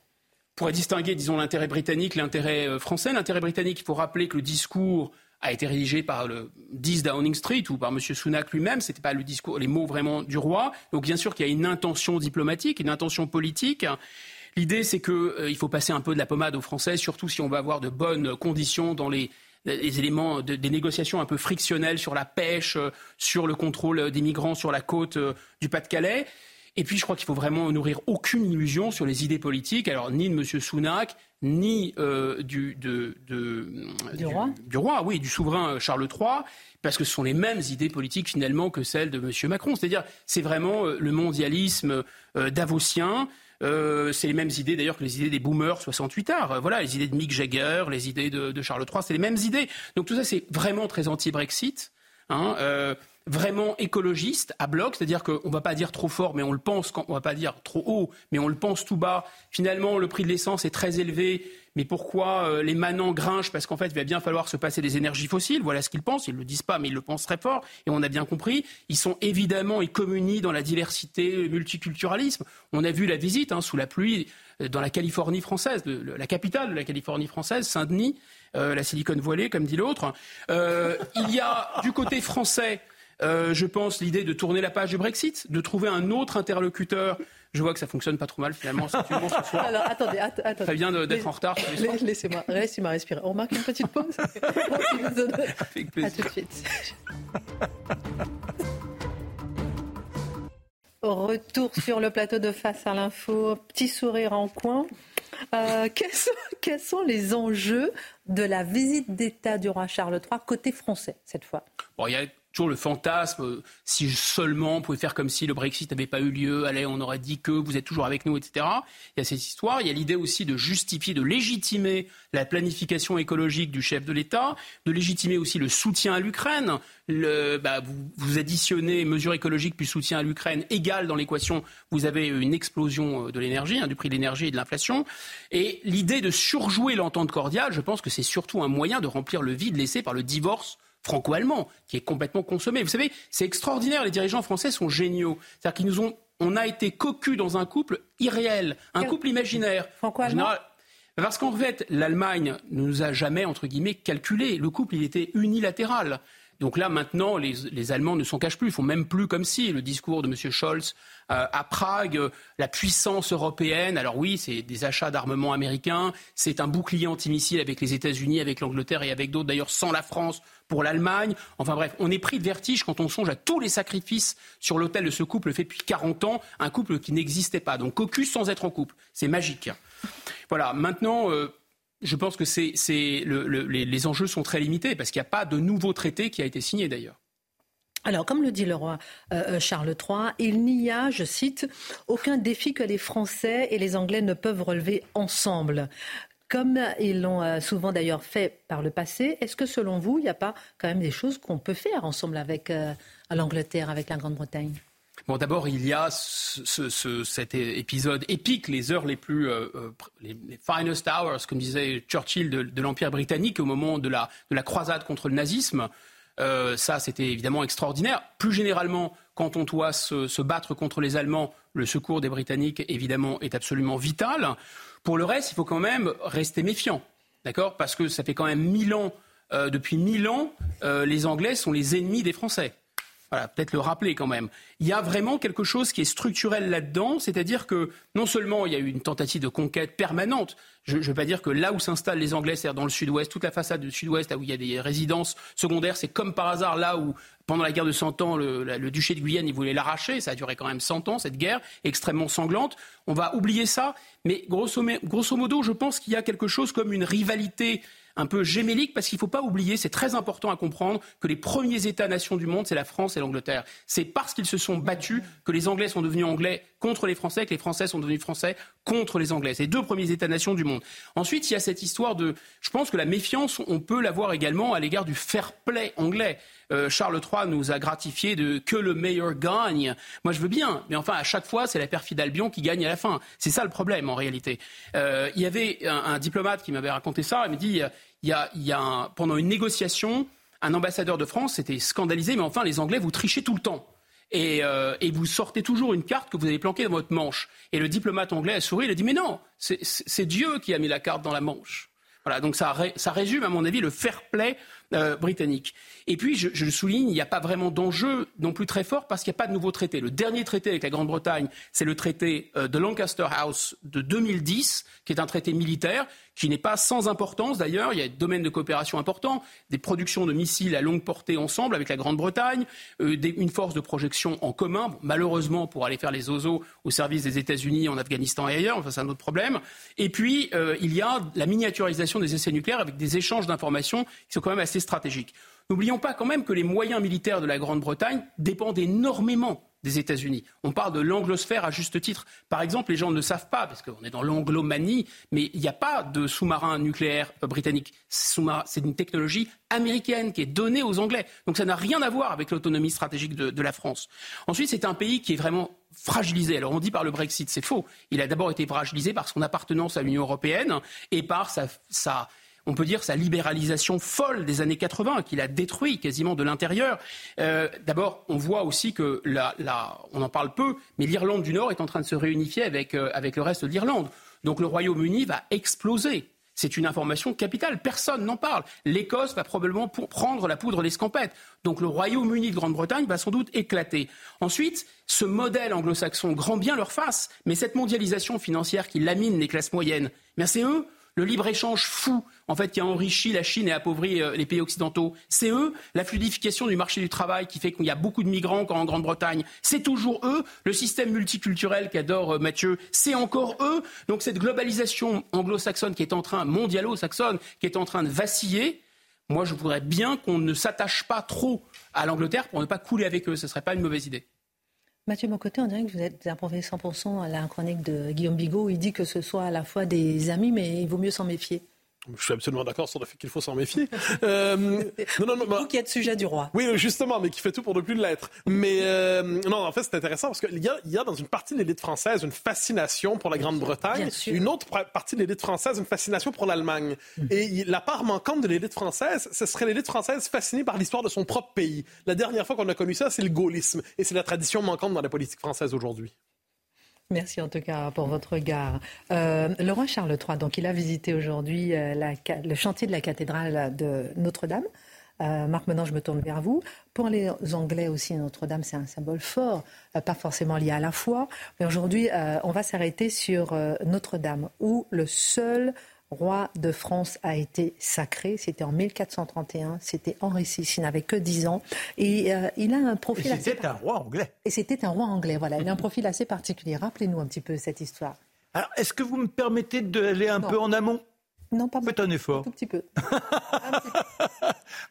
Pourrait distinguer, disons, l'intérêt britannique, l'intérêt euh, français. L'intérêt britannique, il faut rappeler que le discours a été rédigé par le 10 Downing Street ou par M. Sunak lui-même. Ce n'était pas le discours, les mots vraiment du roi. Donc bien sûr qu'il y a une intention diplomatique, une intention politique. L'idée, c'est qu'il euh, faut passer un peu de la pommade aux Français, surtout si on va avoir de bonnes conditions dans les, éléments des négociations un peu frictionnelles sur la pêche, euh, sur le contrôle des migrants sur la côte du Pas-de-Calais. Et puis, je crois qu'il faut vraiment nourrir aucune illusion sur les idées politiques, alors ni de M. Sunak, ni euh, du, de, du, roi. du, roi, oui, du souverain Charles III, parce que ce sont les mêmes idées politiques finalement que celles de M. Macron. C'est-à-dire, c'est vraiment euh, le mondialisme euh, davosien. c'est les mêmes idées d'ailleurs que les idées des boomers 68 arts. Voilà, les idées de Mick Jagger, les idées de, de Charles III, c'est les mêmes idées. Donc tout ça, c'est vraiment très anti-Brexit. Hein, vraiment écologiste à bloc, c'est-à-dire qu'on ne va pas dire trop fort, mais on le pense, on ne va pas dire trop haut, mais on le pense tout bas. Finalement, le prix de l'essence est très élevé, mais pourquoi euh, les manants grinchent? Parce qu'en fait, il va bien falloir se passer des énergies fossiles. Voilà ce qu'ils pensent. Ils ne le disent pas, mais ils le pensent très fort. Et on a bien compris. Ils sont évidemment, ils communient dans la diversité, le multiculturalisme. On a vu la visite hein, sous la pluie euh, dans la Californie française, la capitale de la Californie française, Saint-Denis, euh, la Silicon voilée, comme dit l'autre. il y a du côté français euh, je pense, l'idée de tourner la page du Brexit, de trouver un autre interlocuteur. Je vois que ça fonctionne pas trop mal finalement. ce soir. Alors attendez, attendez. Très bien d'être en retard. Laissez-moi, laissez-moi respirer. On marque une petite pause. (laughs) Avec plaisir. À tout de suite. Retour sur le plateau de face à l'info, petit sourire en coin. Euh, quels, sont, quels, sont, les enjeux de la visite d'État du roi Charles III côté français cette fois? Bon, Il y a toujours le fantasme, si seulement on pouvait faire comme si le Brexit n'avait pas eu lieu, allez, on aurait dit que vous êtes toujours avec nous, etc. Il y a cette histoire. Il y a l'idée aussi de justifier, de légitimer la planification écologique du chef de l'État, de légitimer aussi le soutien à l'Ukraine. Bah, vous, additionnez mesures écologiques plus soutien à l'Ukraine égal dans l'équation, vous avez une explosion euh, de l'énergie, hein, du prix de l'énergie et de l'inflation. Et l'idée de surjouer l'entente cordiale, je pense que c'est surtout un moyen de remplir le vide laissé par le divorce franco-allemand, qui est complètement consommé. Vous savez, c'est extraordinaire, les dirigeants français sont géniaux. C'est-à-dire qu'ils nous ont, on a été cocus dans un couple irréel, un couple imaginaire. Franco-allemand parce qu'en fait, l'Allemagne ne nous a jamais, entre guillemets, calculé. Le couple, il était unilatéral. Donc là, maintenant, les, Allemands ne s'en cachent plus. Ils font même plus comme si. Le discours de M. Scholz euh, à Prague, la puissance européenne. Alors oui, c'est des achats d'armement américains. C'est un bouclier antimissile avec les États-Unis, avec l'Angleterre et avec d'autres, d'ailleurs sans la France, pour l'Allemagne. Enfin bref, on est pris de vertige quand on songe à tous les sacrifices sur l'autel de ce couple fait depuis 40 ans. Un couple qui n'existait pas. Donc cocu sans être en couple. C'est magique. Voilà. Maintenant. Euh, je pense que les, enjeux sont très limités parce qu'il n'y a pas de nouveau traité qui a été signé d'ailleurs. Alors, comme le dit le roi euh, euh, Charles III, il n'y a, je cite, aucun défi que les Français et les Anglais ne peuvent relever ensemble. Comme ils l'ont euh, souvent d'ailleurs fait par le passé, est-ce que selon vous, il n'y a pas quand même des choses qu'on peut faire ensemble avec l'Angleterre, avec la Grande-Bretagne? Bon, d'abord, il y a cet épisode épique, les heures les plus, euh, euh, les, finest hours, comme disait Churchill, de, l'Empire britannique au moment de la, croisade contre le nazisme. Euh, ça, c'était évidemment extraordinaire. Plus généralement, quand on doit se, battre contre les Allemands, le secours des Britanniques, évidemment, est absolument vital. Pour le reste, il faut quand même rester méfiant, d'accord? Parce que ça fait quand même mille ans, depuis mille ans, les Anglais sont les ennemis des Français. Voilà, peut-être le rappeler quand même. Il y a vraiment quelque chose qui est structurel là-dedans, c'est-à-dire que non seulement il y a eu une tentative de conquête permanente, je ne veux pas dire que là où s'installent les Anglais, c'est-à-dire dans le sud-ouest, toute la façade du sud-ouest, là où il y a des résidences secondaires, c'est comme par hasard là où, pendant la guerre de Cent Ans, le, duché de Guyane, il voulait l'arracher, ça a duré quand même 100 ans, cette guerre extrêmement sanglante. On va oublier ça, mais grosso modo, je pense qu'il y a quelque chose comme une rivalité un peu gémélique, parce qu'il ne faut pas oublier, c'est très important à comprendre, que les premiers États-nations du monde, c'est la France et l'Angleterre. C'est parce qu'ils se sont battus que les Anglais sont devenus Anglais contre les Français, que les Français sont devenus Français contre les Anglais. C'est deux premiers États-nations du monde. Ensuite, il y a cette histoire de... Je pense que la méfiance, on peut l'avoir également à l'égard du fair play anglais. Euh, Charles III nous a gratifié de que le meilleur gagne. Moi, je veux bien, mais enfin, à chaque fois, c'est la perfide Albion qui gagne à la fin. C'est ça le problème, en réalité. Euh, il y avait un, diplomate qui m'avait raconté ça. Il me dit, il y a, pendant une négociation, un ambassadeur de France s'était scandalisé, mais enfin, les Anglais, vous trichez tout le temps. Et, euh, vous sortez toujours une carte que vous avez planquée dans votre manche. Et le diplomate anglais a souri, il a dit, mais non, c'est Dieu qui a mis la carte dans la manche. Voilà, donc ça, ça résume, à mon avis, le fair play euh, britannique. Et puis, je, le souligne, il n'y a pas vraiment d'enjeu non plus très fort parce qu'il n'y a pas de nouveau traité. Le dernier traité avec la Grande-Bretagne, c'est le traité euh, de Lancaster House de 2010, qui est un traité militaire qui n'est pas sans importance d'ailleurs. Il y a des domaines de coopération importants, des productions de missiles à longue portée ensemble avec la Grande-Bretagne, euh, une force de projection en commun, malheureusement pour aller faire les oiseaux au service des États-Unis en Afghanistan et ailleurs, enfin c'est un autre problème. Et puis il y a la miniaturisation des essais nucléaires avec des échanges d'informations qui sont quand même assez stratégiques. N'oublions pas quand même que les moyens militaires de la Grande-Bretagne dépendent énormément des États-Unis. On parle de l'anglosphère à juste titre. Par exemple, les gens ne le savent pas, parce qu'on est dans l'anglomanie, mais il n'y a pas de sous-marin nucléaire euh, britannique. C'est une technologie américaine qui est donnée aux Anglais. Donc ça n'a rien à voir avec l'autonomie stratégique de, la France. Ensuite, c'est un pays qui est vraiment fragilisé. Alors on dit par le Brexit, c'est faux. Il a d'abord été fragilisé par son appartenance à l'Union européenne et par sa on peut dire sa libéralisation folle des années 80, qu'il a détruit quasiment de l'intérieur. Euh, D'abord, on voit aussi que, on en parle peu, mais l'Irlande du Nord est en train de se réunifier avec, euh, avec le reste de l'Irlande. Donc le Royaume-Uni va exploser. C'est une information capitale, personne n'en parle. L'Écosse va probablement prendre la poudre d'escampette. Donc le Royaume-Uni de Grande-Bretagne va sans doute éclater. Ensuite, ce modèle anglo-saxon grand bien leur face, mais cette mondialisation financière qui lamine les classes moyennes, c'est eux le libre-échange fou, en fait, qui a enrichi la Chine et appauvri euh, les pays occidentaux. C'est eux, la fluidification du marché du travail qui fait qu'il y a beaucoup de migrants en Grande-Bretagne. C'est toujours eux, le système multiculturel qu'adore euh, Mathieu. C'est encore eux. Donc cette globalisation anglo-saxonne qui est en train, mondialo-saxonne, qui est en train de vaciller. Moi, je voudrais bien qu'on ne s'attache pas trop à l'Angleterre pour ne pas couler avec eux. Ce ne serait pas une mauvaise idée. Mathieu Mocoté, on dirait que vous êtes approuvez 100% à la chronique de Guillaume Bigot. Il dit que ce soit à la fois des amis, mais il vaut mieux s'en méfier. Je suis absolument d'accord sur le fait qu'il faut s'en méfier. (laughs) Euh, non, non, non, bah- Vous qui êtes sujet du roi. Oui, justement, mais qui fait tout pour ne plus l'être. Mais euh, non, en fait, c'est intéressant parce qu'il y a, il y a dans une partie de l'élite française une fascination pour la Grande-Bretagne, une autre partie de l'élite française une fascination pour l'Allemagne. Et il- la part manquante de l'élite française, ce serait l'élite française fascinée par l'histoire de son propre pays. La dernière fois qu'on a connu ça, c'est le gaullisme, et c'est la tradition manquante dans la politique française aujourd'hui. Merci en tout cas pour votre regard. Euh, le roi Charles III, donc il a visité aujourd'hui euh, le chantier de la cathédrale de Notre-Dame. Euh, Marc, maintenant je me tourne vers vous. Pour les Anglais aussi, Notre-Dame, c'est un symbole fort, pas forcément lié à la foi. Mais aujourd'hui, on va s'arrêter sur Notre-Dame, où le seul roi de France a été sacré. C'était en 1431. C'était Henri VI. Il n'avait que 10 ans. Et euh, il a un Et profil assez C'était un roi anglais. et c'était un roi anglais, voilà. Il a un profil assez particulier. Rappelez-nous un petit peu cette histoire. Alors, est-ce que vous me permettez d'aller un Non. peu en amont? Non, pas Faites un effort. un tout (laughs) petit peu.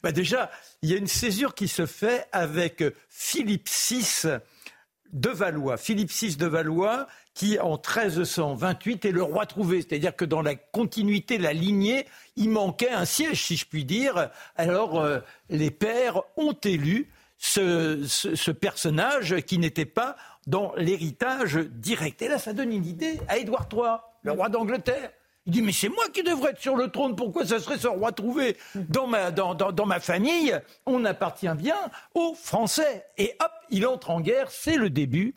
Bah déjà, il y a une césure qui se fait avec Philippe VI de Valois. Philippe VI de Valois, qui en 1328 est le roi trouvé. C'est-à-dire que dans la continuité, la lignée, il manquait un siège, si je puis dire. Alors, euh, les pères ont élu ce, ce- ce personnage qui n'était pas dans l'héritage direct. Et là, ça donne une idée à Édouard III, le roi d'Angleterre. Il dit, mais c'est moi qui devrais être sur le trône, pourquoi ça serait ce roi trouvé dans ma, dans, dans- dans ma famille? On appartient bien aux Français. Et hop, il entre en guerre, c'est le début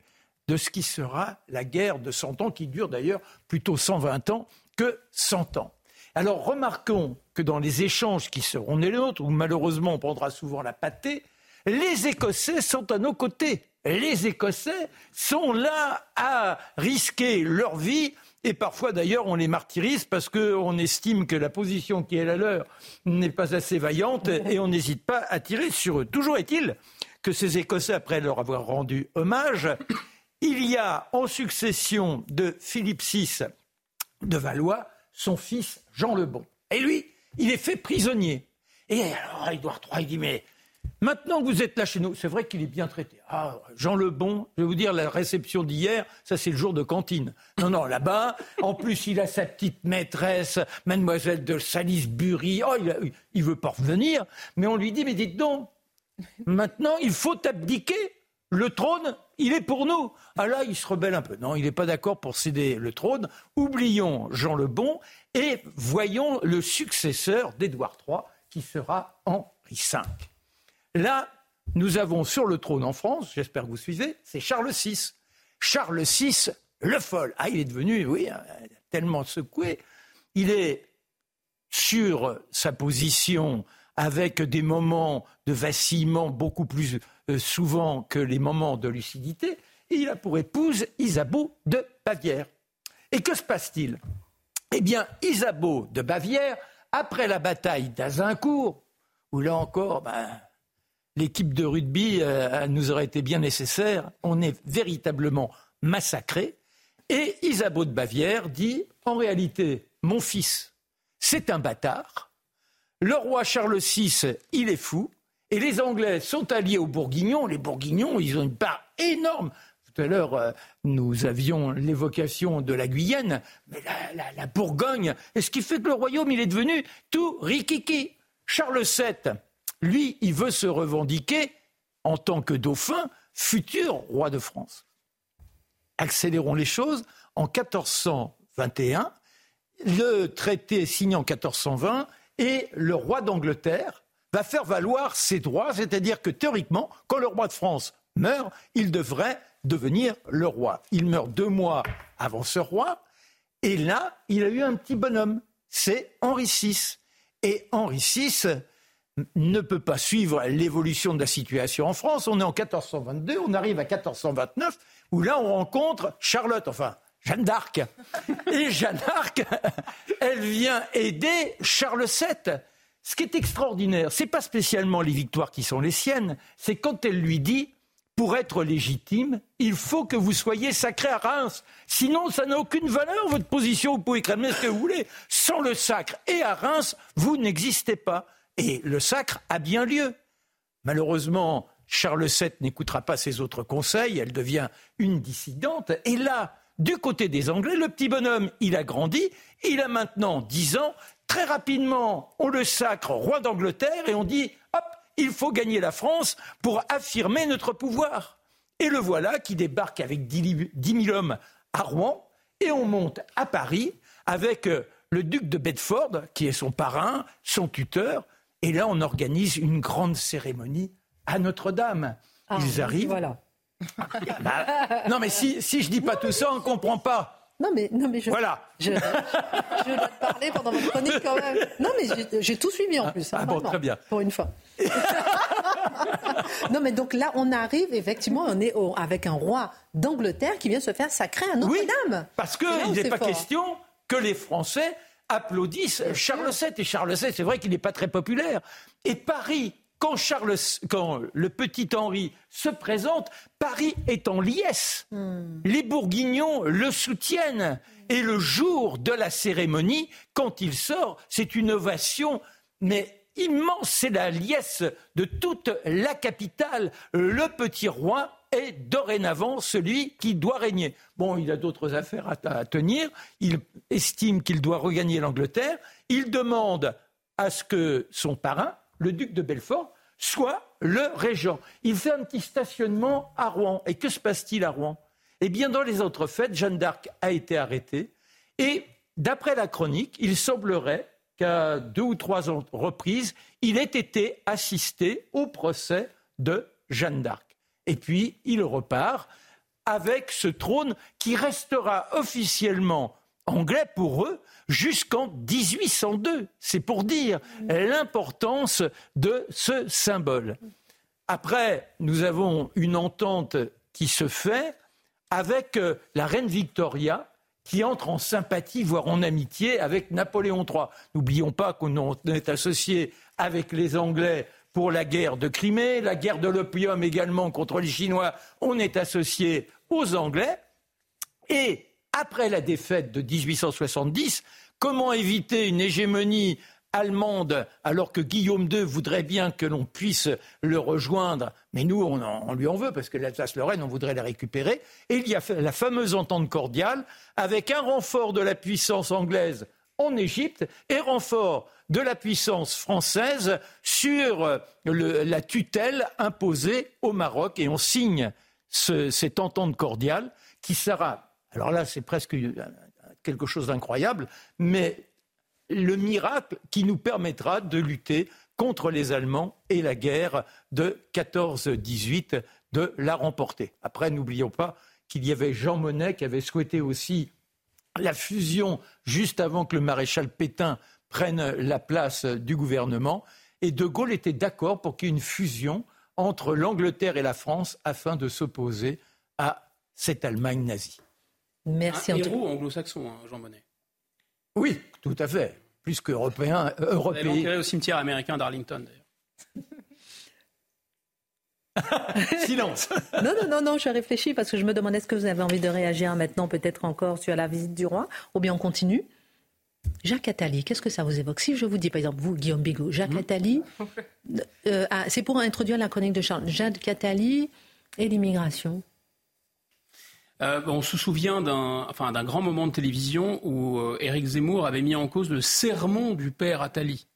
de ce qui sera la guerre de 100 ans, qui dure d'ailleurs plutôt 120 ans que 100 ans. Alors remarquons que dans les échanges qui seront les nôtres, où malheureusement on prendra souvent la pâtée, les Écossais sont à nos côtés. Les Écossais sont là à risquer leur vie et parfois d'ailleurs on les martyrise parce qu'on estime que la position qui est la leur n'est pas assez vaillante et on n'hésite pas à tirer sur eux. Toujours est-il que ces Écossais, après leur avoir rendu hommage, il y a en succession de Philippe VI de Valois son fils Jean le Bon. Et lui, il est fait prisonnier. Et alors Édouard III, dit mais maintenant que vous êtes là chez nous, c'est vrai qu'il est bien traité. Ah, Jean le Bon, je vais vous dire, la réception d'hier, ça c'est le jour de cantine. Non, non, là-bas, en plus il a sa petite maîtresse, mademoiselle de Salisbury. Oh, il, il veut pas revenir, mais on lui dit, mais dites donc, maintenant il faut abdiquer. Le trône, il est pour nous. Ah là, il se rebelle un peu. Non, il n'est pas d'accord pour céder le trône. Oublions Jean le Bon et voyons le successeur d'Édouard III, qui sera Henri V. Là, nous avons sur le trône en France, j'espère que vous suivez, c'est Charles VI. Charles VI, le folle. Ah, il est devenu, oui, euh, tellement secoué. Il est sur sa position avec des moments de vacillement beaucoup plus euh, souvent que les moments de lucidité. il a pour épouse Isabeau de Bavière. Et que se passe-t-il? Eh bien, Isabeau de Bavière, après la bataille d'Azincourt, où là encore, ben, l'équipe de rugby euh, nous aurait été bien nécessaire, on est véritablement massacré. Et Isabeau de Bavière dit, en réalité, mon fils, c'est un bâtard. Le roi Charles VI, il est fou. Et les Anglais sont alliés aux Bourguignons. Les Bourguignons, ils ont une part énorme. Tout à l'heure, euh, nous avions l'évocation de la Guyenne, mais la, Bourgogne, et ce qui fait que le royaume, il est devenu tout rikiki? Charles VII, lui, il veut se revendiquer en tant que dauphin, futur roi de France. Accélérons les choses. En 1421, le traité est signé en 1420 et le roi d'Angleterre va faire valoir ses droits, c'est-à-dire que théoriquement, quand le roi de France meurt, il devrait devenir le roi. Il meurt deux mois avant ce roi, et là, il a eu un petit bonhomme, c'est Henri VI. Et Henri VI ne peut pas suivre l'évolution de la situation en France. On est en 1422, on arrive à 1429, où là, on rencontre Charlotte, enfin, Jeanne d'Arc. (laughs) Et Jeanne d'Arc, elle vient aider Charles VII. Ce qui est extraordinaire, ce n'est pas spécialement les victoires qui sont les siennes, c'est quand elle lui dit pour être légitime, il faut que vous soyez sacré à Reims. Sinon, ça n'a aucune valeur, votre position. Vous pouvez cramer ce que vous voulez. Sans le sacre et à Reims, vous n'existez pas. Et le sacre a bien lieu. Malheureusement, Charles VII n'écoutera pas ses autres conseils. Elle devient une dissidente. Et là, du côté des Anglais, le petit bonhomme, il a grandi, il a maintenant 10 ans. Très rapidement, on le sacre roi d'Angleterre et on dit, hop, il faut gagner la France pour affirmer notre pouvoir. Et le voilà qui débarque avec 10 000 hommes à Rouen et on monte à Paris avec euh, le duc de Bedford, qui est son parrain, son tuteur. Et là, on organise une grande cérémonie à Notre-Dame. Ah, Ils arrivent. Voilà. Bah, non, mais si, si je dis pas tout ça, on ne comprend pas. Non, mais, non, mais je, voilà. je, je, te parler pendant votre chronique quand même. Non, mais j'ai tout suivi en plus. Hein, ah bon, très bien. Pour une fois. (laughs) non, mais donc là, on arrive, effectivement, on est avec un roi d'Angleterre qui vient se faire sacrer à Notre-Dame. Oui, parce qu'il n'est pas question que les Français applaudissent Charles VII. Et Charles VII, c'est vrai qu'il n'est pas très populaire. Et Paris quand, Charles, quand le petit Henri se présente, Paris est en liesse. Hmm. Les Bourguignons le soutiennent. Et le jour de la cérémonie, quand il sort, c'est une ovation, mais immense. C'est la liesse de toute la capitale. Le petit roi est dorénavant celui qui doit régner. Bon, il a d'autres affaires à, tenir. Il estime qu'il doit regagner l'Angleterre. Il demande à ce que son parrain, le duc de Belfort, soit le régent. Il fait un petit stationnement à Rouen. Et que se passe-t-il à Rouen? Eh bien, dans les autres fêtes, Jeanne d'Arc a été arrêtée. Et d'après la chronique, il semblerait qu'à deux ou trois reprises, il ait été assisté au procès de Jeanne d'Arc. Et puis, il repart avec ce trône qui restera officiellement anglais pour eux jusqu'en 1802. C'est pour dire l'importance de ce symbole. Après, nous avons une entente qui se fait avec euh, la reine Victoria, qui entre en sympathie, voire en amitié avec Napoléon III. N'oublions pas qu'on est associé avec les Anglais pour la guerre de Crimée, la guerre de l'opium également contre les Chinois, on est associé aux Anglais. Et après la défaite de 1870, comment éviter une hégémonie allemande alors que Guillaume II voudrait bien que l'on puisse le rejoindre, mais nous, on, lui en veut parce que l'Alsace-Lorraine, on voudrait la récupérer. Et il y a la fameuse entente cordiale avec un renfort de la puissance anglaise en Égypte et renfort de la puissance française sur la tutelle imposée au Maroc. Et on signe cette entente cordiale qui sera alors là, c'est presque quelque chose d'incroyable, mais le miracle qui nous permettra de lutter contre les Allemands et la guerre de 14-18, de la remporter. Après, n'oublions pas qu'il y avait Jean Monnet qui avait souhaité aussi la fusion juste avant que le maréchal Pétain prenne la place du gouvernement. Et De Gaulle était d'accord pour qu'il y ait une fusion entre l'Angleterre et la France afin de s'opposer à cette Allemagne nazie. Merci. Un héros anglo-saxon, hein, Jean Monnet. Oui, tout à fait. Plus qu'européen. Euh, européen. au cimetière américain d'Arlington, d'ailleurs. (laughs) Silence. non, non, non, non, je réfléchis parce que je me demande est-ce que vous avez envie de réagir maintenant, peut-être encore sur la visite du roi, ou bien on continue? Jacques Attali, qu'est-ce que ça vous évoque? Si je vous dis, par exemple, vous, Guillaume Bigot, Jacques mmh. Attali, (laughs) euh, ah, c'est pour introduire la chronique de Charles. Jacques Attali et l'immigration. Euh, on se souvient d'un enfin, grand moment de télévision où euh, Éric Zemmour avait mis en cause le sermon du père Attali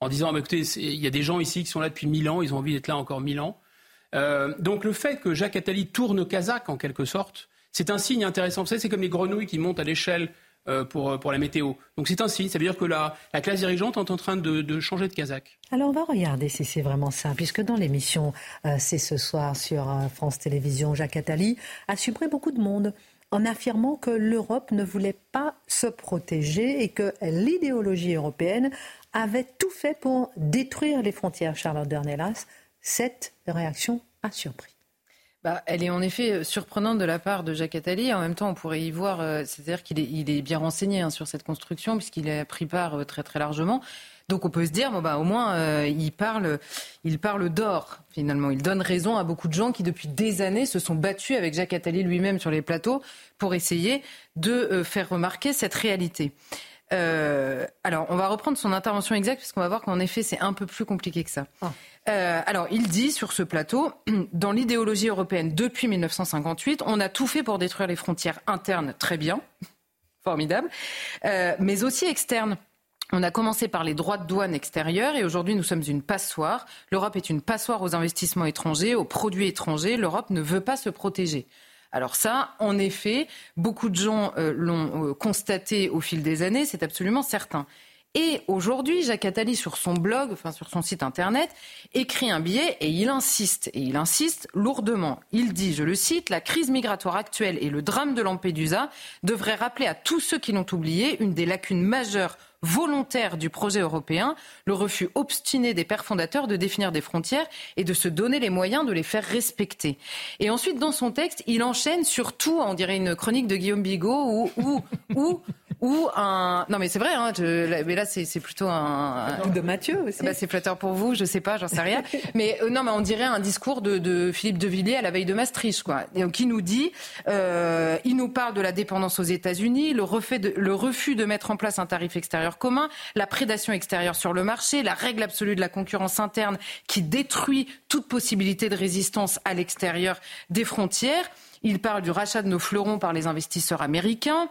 en disant écoutez, il y a des gens ici qui sont là depuis mille ans, ils ont envie d'être là encore mille ans. Euh, donc le fait que Jacques Attali tourne kazakh en quelque sorte, c'est un signe intéressant. Vous savez, c'est comme les grenouilles qui montent à l'échelle euh, pour, pour la météo. Donc c'est un signe, ça veut dire que la, la classe dirigeante est en train de, changer de kazakh. Alors on va regarder si c'est vraiment ça, puisque dans l'émission euh, C'est ce soir sur France Télévisions, Jacques Attali a surpris beaucoup de monde en affirmant que l'Europe ne voulait pas se protéger et que l'idéologie européenne avait tout fait pour détruire les frontières. Charlotte Dornelas, cette réaction a surpris. Bah, elle est en effet euh, surprenante de la part de Jacques Attali. En même temps, on pourrait y voir, euh, c'est-à-dire qu'il est, il est, bien renseigné hein, sur cette construction, puisqu'il a pris part euh, très très largement. Donc on peut se dire, bon, bah, au moins, il parle, il parle d'or, finalement. Il donne raison à beaucoup de gens qui, depuis des années, se sont battus avec Jacques Attali lui-même sur les plateaux pour essayer de faire remarquer cette réalité. alors, on va reprendre son intervention exacte, puisqu'on va voir qu'en effet, c'est un peu plus compliqué que ça. Ah. Euh, alors, il dit sur ce plateau, (clears throat) dans l'idéologie européenne depuis 1958, on a tout fait pour détruire les frontières internes, très bien, (laughs) formidable, euh, mais aussi externes. On a commencé par les droits de douane extérieurs et aujourd'hui nous sommes une passoire. L'Europe est une passoire aux investissements étrangers, aux produits étrangers. L'Europe ne veut pas se protéger. Alors ça, en effet, beaucoup de gens euh, l'ont constaté au fil des années, c'est absolument certain. Et aujourd'hui, Jacques Attali, sur son blog, enfin sur son site internet, écrit un billet et il insiste, et il insiste lourdement. Il dit, je le cite, la crise migratoire actuelle et le drame de Lampedusa devraient rappeler à tous ceux qui l'ont oublié une des lacunes majeures volontaire du projet européen, le refus obstiné des pères fondateurs de définir des frontières et de se donner les moyens de les faire respecter. Et ensuite, dans son texte, il enchaîne surtout, on dirait une chronique de Guillaume Bigot, ou, ou, ou, un... Non mais c'est vrai, hein, mais là c'est plutôt un... De Mathieu aussi. Bah, c'est flatteur pour vous, je sais pas, j'en sais rien. (laughs) mais euh, non, mais on dirait un discours de, de, Philippe de Villiers à la veille de Maastricht, quoi. Et, qui nous dit, euh, il nous parle de la dépendance aux États-Unis, le, le refus de mettre en place un tarif extérieur commun, la prédation extérieure sur le marché, la règle absolue de la concurrence interne qui détruit toute possibilité de résistance à l'extérieur des frontières. Il parle du rachat de nos fleurons par les investisseurs américains.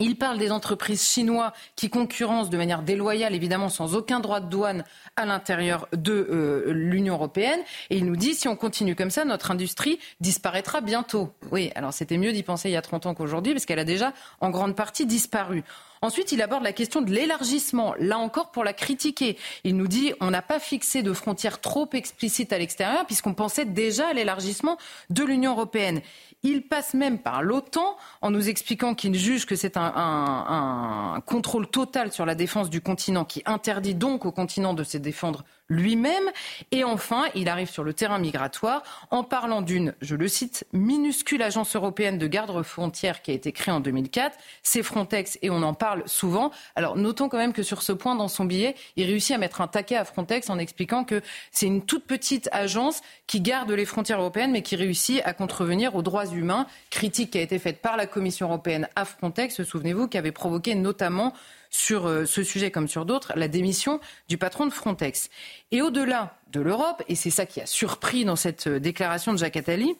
Il parle des entreprises chinoises qui concurrencent de manière déloyale, évidemment sans aucun droit de douane à l'intérieur de euh, l'Union européenne. Et il nous dit, si on continue comme ça, notre industrie disparaîtra bientôt. Oui, alors c'était mieux d'y penser il y a 30 ans qu'aujourd'hui, parce qu'elle a déjà en grande partie disparu. Ensuite, il aborde la question de l'élargissement, là encore pour la critiquer. Il nous dit on n'a pas fixé de frontières trop explicites à l'extérieur puisqu'on pensait déjà à l'élargissement de l'Union européenne. Il passe même par l'OTAN en nous expliquant qu'il juge que c'est un, un, contrôle total sur la défense du continent qui interdit donc au continent de se défendre lui-même. Et enfin, il arrive sur le terrain migratoire en parlant d'une, je le cite, minuscule agence européenne de garde-frontières qui a été créée en 2004. C'est Frontex et on en parle souvent. Alors notons quand même que sur ce point, dans son billet, il réussit à mettre un taquet à Frontex en expliquant que c'est une toute petite agence qui garde les frontières européennes mais qui réussit à contrevenir aux droits humains. Critique qui a été faite par la Commission européenne à Frontex, souvenez-vous, qui avait provoqué notamment sur euh, ce sujet comme sur d'autres, la démission du patron de Frontex. Et au-delà de l'Europe, et c'est ça qui a surpris dans cette euh, déclaration de Jacques Attali,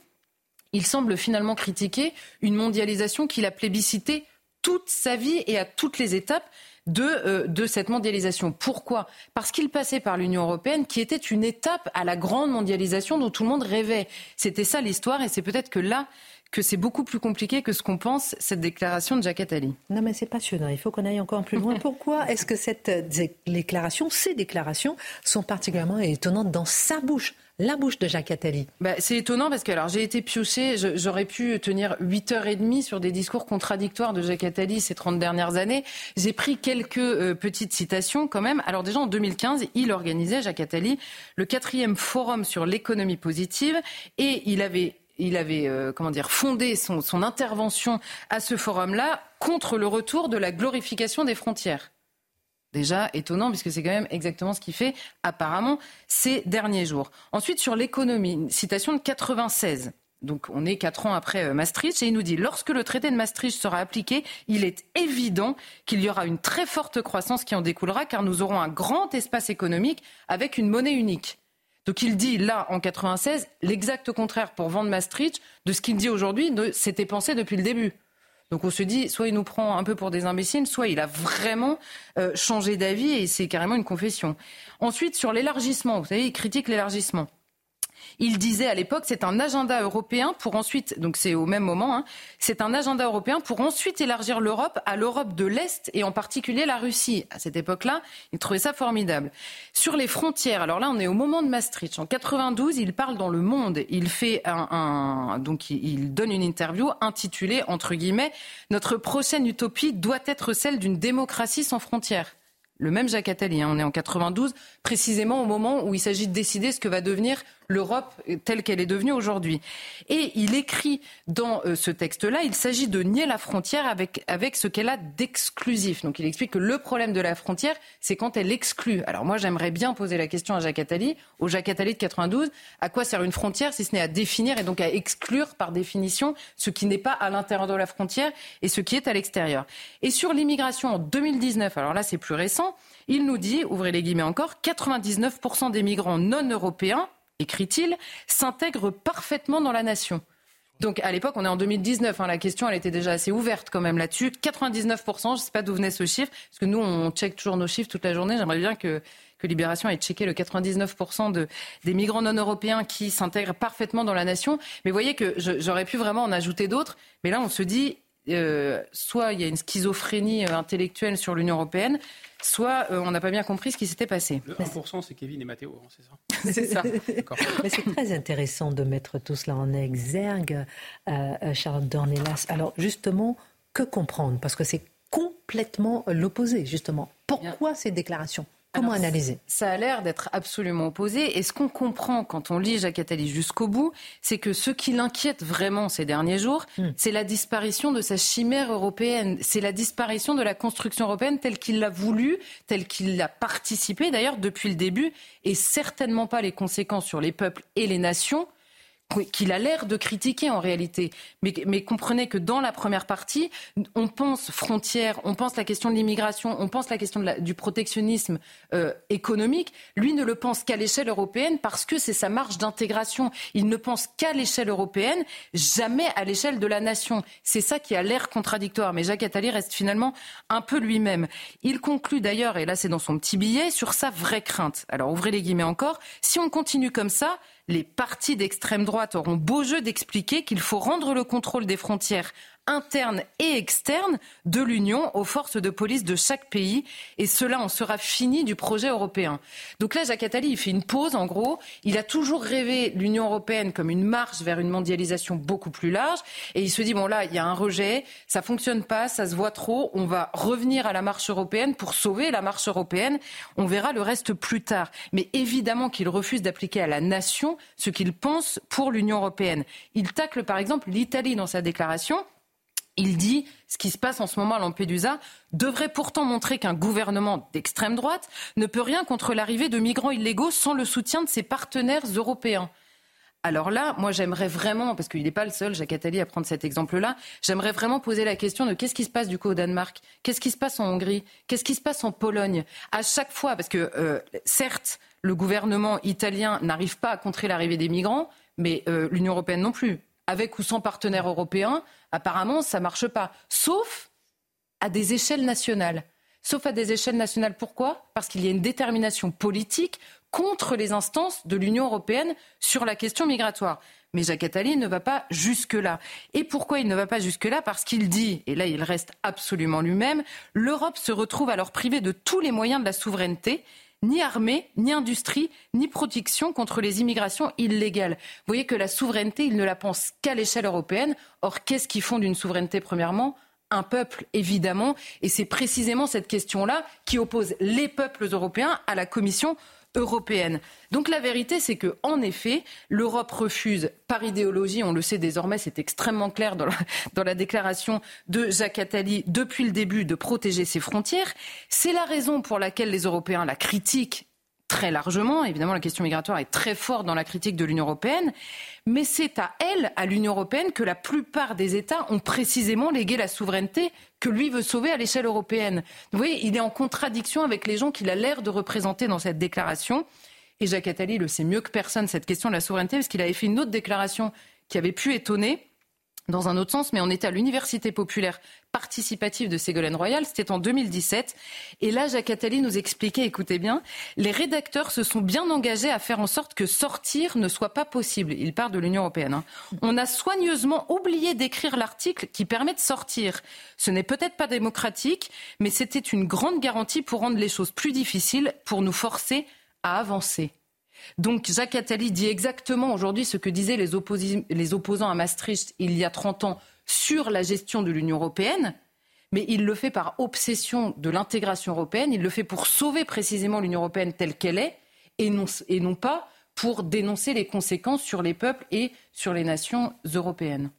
il semble finalement critiquer une mondialisation qu'il a plébiscitée toute sa vie et à toutes les étapes de, euh, de cette mondialisation. Pourquoi? Parce qu'il passait par l'Union européenne, qui était une étape à la grande mondialisation dont tout le monde rêvait. C'était ça l'histoire, et c'est peut-être que là que c'est beaucoup plus compliqué que ce qu'on pense, cette déclaration de Jacques Attali. Non, mais c'est passionnant. Il faut qu'on aille encore plus loin. (laughs) Pourquoi est-ce que cette déclaration, ces déclarations, sont particulièrement étonnantes dans sa bouche la bouche de Jacques Attali? Bah, c'est étonnant parce que alors j'ai été pioché, j'aurais pu tenir 8h30 sur des discours contradictoires de Jacques Attali ces 30 dernières années. J'ai pris quelques euh, petites citations quand même. Alors déjà en 2015, il organisait, Jacques Attali, le quatrième forum sur l'économie positive et il avait il avait euh, comment dire fondé son, intervention à ce forum-là contre le retour de la glorification des frontières. Déjà étonnant puisque c'est quand même exactement ce qu'il fait apparemment ces derniers jours. Ensuite sur l'économie, une citation de 96. Donc on est quatre ans après euh, Maastricht et il nous dit lorsque le traité de Maastricht sera appliqué, il est évident qu'il y aura une très forte croissance qui en découlera car nous aurons un grand espace économique avec une monnaie unique. Donc il dit là en 96 l'exact contraire pour vendre Maastricht de ce qu'il dit aujourd'hui, c'était pensé depuis le début. Donc on se dit, soit il nous prend un peu pour des imbéciles, soit il a vraiment euh, changé d'avis et c'est carrément une confession. Ensuite, sur l'élargissement, vous savez, il critique l'élargissement. Il disait à l'époque, c'est un agenda européen pour ensuite, donc c'est au même moment, hein, c'est un agenda européen pour ensuite élargir l'Europe à l'Europe de l'Est et en particulier la Russie. À cette époque-là, il trouvait ça formidable. Sur les frontières, alors là, on est au moment de Maastricht. En 92, il parle dans Le Monde. Il fait un, donc il donne une interview intitulée entre guillemets Notre prochaine utopie doit être celle d'une démocratie sans frontières le même Jacques Attali. Hein, on est en 92, précisément au moment où il s'agit de décider ce que va devenir l'Europe telle qu'elle est devenue aujourd'hui. Et il écrit dans euh, ce texte-là, il s'agit de nier la frontière avec, avec ce qu'elle a d'exclusif. Donc il explique que le problème de la frontière, c'est quand elle exclut. Alors moi, j'aimerais bien poser la question à Jacques Attali, au Jacques Attali de 92, à quoi sert une frontière si ce n'est à définir et donc à exclure par définition ce qui n'est pas à l'intérieur de la frontière et ce qui est à l'extérieur. Et sur l'immigration en 2019, alors là c'est plus récent, il nous dit, ouvrez les guillemets encore, 99% des migrants non européens écrit-il, s'intègre parfaitement dans la nation. Donc à l'époque, on est en 2019, hein, la question elle était déjà assez ouverte quand même là-dessus. 99%, je ne sais pas d'où venait ce chiffre, parce que nous on check toujours nos chiffres toute la journée. J'aimerais bien que, que Libération ait checké le 99% de, des migrants non européens qui s'intègrent parfaitement dans la nation. Mais vous voyez que j'aurais pu vraiment en ajouter d'autres, mais là on se dit, euh, soit il y a une schizophrénie euh, intellectuelle sur l'Union européenne, soit euh, on n'a pas bien compris ce qui s'était passé. Le 1%, c'est Kevin et Mathéo, hein, c'est ça (laughs) C'est ça. (laughs) Mais c'est très intéressant de mettre tout cela en exergue, euh, Charles Dornelas. Alors justement, que comprendre? Parce que c'est complètement l'opposé, justement. Pourquoi ces déclarations? Comment analyser Ça a l'air d'être absolument opposé. Et ce qu'on comprend quand on lit Jacques Attali jusqu'au bout, c'est que ce qui l'inquiète vraiment ces derniers jours, hmm. c'est la disparition de sa chimère européenne. C'est la disparition de la construction européenne telle qu'il l'a voulu, telle qu'il l'a participé d'ailleurs depuis le début, et certainement pas les conséquences sur les peuples et les nations qu'il a l'air de critiquer en réalité. Mais, comprenez que dans la première partie, on pense frontières, on pense la question de l'immigration, on pense la question du protectionnisme euh, économique. Lui ne le pense qu'à l'échelle européenne parce que c'est sa marge d'intégration. Il ne pense qu'à l'échelle européenne, jamais à l'échelle de la nation. C'est ça qui a l'air contradictoire. Mais Jacques Attali reste finalement un peu lui-même. Il conclut d'ailleurs, et là c'est dans son petit billet, sur sa vraie crainte. Alors ouvrez les guillemets encore. Si on continue comme ça, les partis d'extrême droite auront beau jeu d'expliquer qu'il faut rendre le contrôle des frontières interne et externe de l'Union aux forces de police de chaque pays. Et cela en sera fini du projet européen. Donc là, Jacques Attali, il fait une pause, en gros. Il a toujours rêvé l'Union européenne comme une marche vers une mondialisation beaucoup plus large. Et il se dit, bon là, il y a un rejet, ça fonctionne pas, ça se voit trop, on va revenir à la marche européenne pour sauver la marche européenne. On verra le reste plus tard. Mais évidemment qu'il refuse d'appliquer à la nation ce qu'il pense pour l'Union européenne. Il tacle par exemple l'Italie dans sa déclaration. Il dit ce qui se passe en ce moment à Lampedusa devrait pourtant montrer qu'un gouvernement d'extrême droite ne peut rien contre l'arrivée de migrants illégaux sans le soutien de ses partenaires européens. Alors là, moi j'aimerais vraiment, parce qu'il n'est pas le seul, Jacques Attali, à prendre cet exemple-là, j'aimerais vraiment poser la question de qu'est-ce qui se passe du coup au Danemark, qu'est-ce qui se passe en Hongrie, qu'est-ce qui se passe en Pologne? À chaque fois, parce que euh, certes, le gouvernement italien n'arrive pas à contrer l'arrivée des migrants, mais euh, l'Union européenne non plus avec ou sans partenaires européens, apparemment, ça ne marche pas. Sauf à des échelles nationales. Sauf à des échelles nationales. Pourquoi? Parce qu'il y a une détermination politique contre les instances de l'Union européenne sur la question migratoire. Mais Jacques Attali ne va pas jusque-là. Et pourquoi il ne va pas jusque-là? Parce qu'il dit, et là il reste absolument lui-même, l'Europe se retrouve alors privée de tous les moyens de la souveraineté ni armée, ni industrie, ni protection contre les immigrations illégales. Vous voyez que la souveraineté, il ne la pense qu'à l'échelle européenne. Or, qu'est-ce qui fonde une souveraineté, premièrement? Un peuple, évidemment. Et c'est précisément cette question-là qui oppose les peuples européens à la Commission européenne. Donc la vérité, c'est que en effet, l'Europe refuse, par idéologie, on le sait désormais, c'est extrêmement clair dans la, dans la, déclaration de Jacques Attali depuis le début, de protéger ses frontières. C'est la raison pour laquelle les Européens la critiquent très largement. Évidemment, la question migratoire est très forte dans la critique de l'Union européenne. Mais c'est à elle, à l'Union européenne, que la plupart des États ont précisément légué la souveraineté que lui veut sauver à l'échelle européenne. Vous voyez, il est en contradiction avec les gens qu'il a l'air de représenter dans cette déclaration. Et Jacques Attali le sait mieux que personne, cette question de la souveraineté, parce qu'il avait fait une autre déclaration qui avait pu étonner dans un autre sens, mais on était à l'Université populaire participative de Ségolène Royal, c'était en 2017. Et là, Jacques Attali nous expliquait, écoutez bien, les rédacteurs se sont bien engagés à faire en sorte que sortir ne soit pas possible. Il part de l'Union européenne. Hein. On a soigneusement oublié d'écrire l'article qui permet de sortir. Ce n'est peut-être pas démocratique, mais c'était une grande garantie pour rendre les choses plus difficiles, pour nous forcer à avancer. Donc Jacques Attali dit exactement aujourd'hui ce que disaient les, opposants à Maastricht il y a 30 ans sur la gestion de l'Union européenne, mais il le fait par obsession de l'intégration européenne, il le fait pour sauver précisément l'Union européenne telle qu'elle est, et non pas pour dénoncer les conséquences sur les peuples et sur les nations européennes.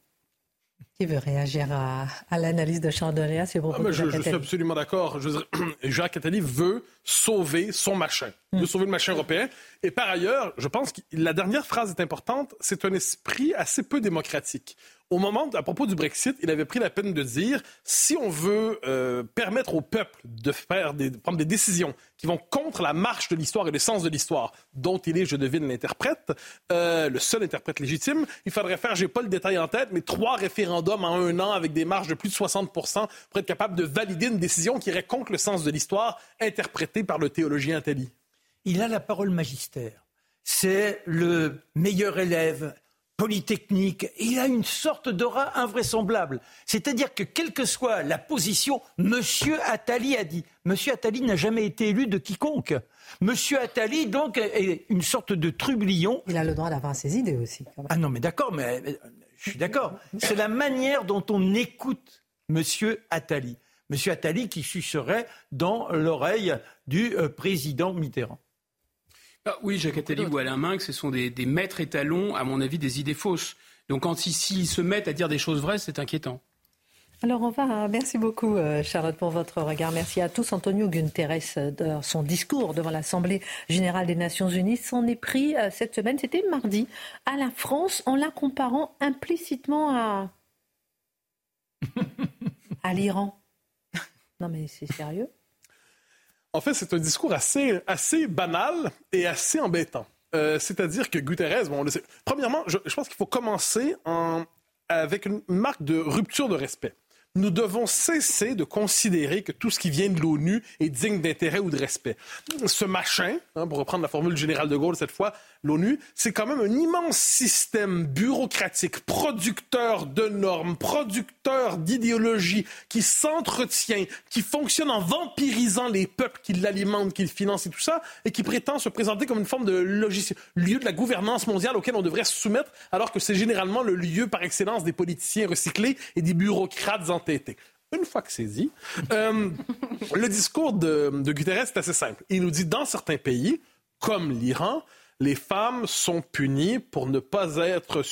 Qui veut réagir à, l'analyse de Charles C'est ah, je, je, suis absolument d'accord. (clears throat) Jacques Attali veut sauver son machin, veut hmm. sauver le machin européen. Et par ailleurs, je pense que la dernière phrase est importante. C'est un esprit assez peu démocratique au moment, à propos du Brexit, il avait pris la peine de dire si on veut euh, permettre au peuple de faire des, prendre des décisions qui vont contre la marche de l'histoire et le sens de l'histoire, dont il est, je devine, l'interprète, euh, le seul interprète légitime, il faudrait faire, j'ai pas le détail en tête, mais trois référendums en un an avec des marges de plus de 60 pour être capable de valider une décision qui irait contre le sens de l'histoire interprétée par le théologien Tali. Il a la parole magistère. C'est le meilleur élève polytechnique. il a une sorte d'aura invraisemblable. C'est-à-dire que quelle que soit la position, Monsieur Attali a dit. Monsieur Attali n'a jamais été élu de quiconque. Monsieur Attali, donc, est une sorte de trublion. Il a le droit d'avoir ses idées aussi. Ah non, mais d'accord, mais, je suis d'accord. C'est la manière dont on écoute Monsieur Attali. Monsieur Attali qui sucerait dans l'oreille du euh, président Mitterrand. Ah oui, Jacques Attali ou Alain Minck, ce sont des, maîtres étalons, à mon avis, des idées fausses. Donc quand s'ils se mettent à dire des choses vraies, c'est inquiétant. Alors on va, merci beaucoup euh, Charlotte pour votre regard. Merci à tous. Antonio Guterres, euh, de son discours devant l'Assemblée générale des Nations Unies, s'en est pris euh, cette semaine, c'était mardi, à la France en la comparant implicitement à, (laughs) à l'Iran. Non mais c'est sérieux? En fait, c'est un discours assez, assez banal et assez embêtant. Euh, c'est-à-dire que Guterres, bon, premièrement, je, je pense qu'il faut commencer en, avec une marque de rupture de respect nous devons cesser de considérer que tout ce qui vient de l'ONU est digne d'intérêt ou de respect. Ce machin, hein, pour reprendre la formule du général de Gaulle cette fois, l'ONU, c'est quand même un immense système bureaucratique, producteur de normes, producteur d'idéologies, qui s'entretient, qui fonctionne en vampirisant les peuples qui l'alimentent, qui le financent et tout ça, et qui prétend se présenter comme une forme de logiciel, lieu de la gouvernance mondiale auquel on devrait se soumettre, alors que c'est généralement le lieu par excellence des politiciens recyclés et des bureaucrates une fois que c'est dit, euh, le discours de, de Guterres est assez simple. Il nous dit dans certains pays, comme l'Iran, les femmes sont punies pour ne pas être,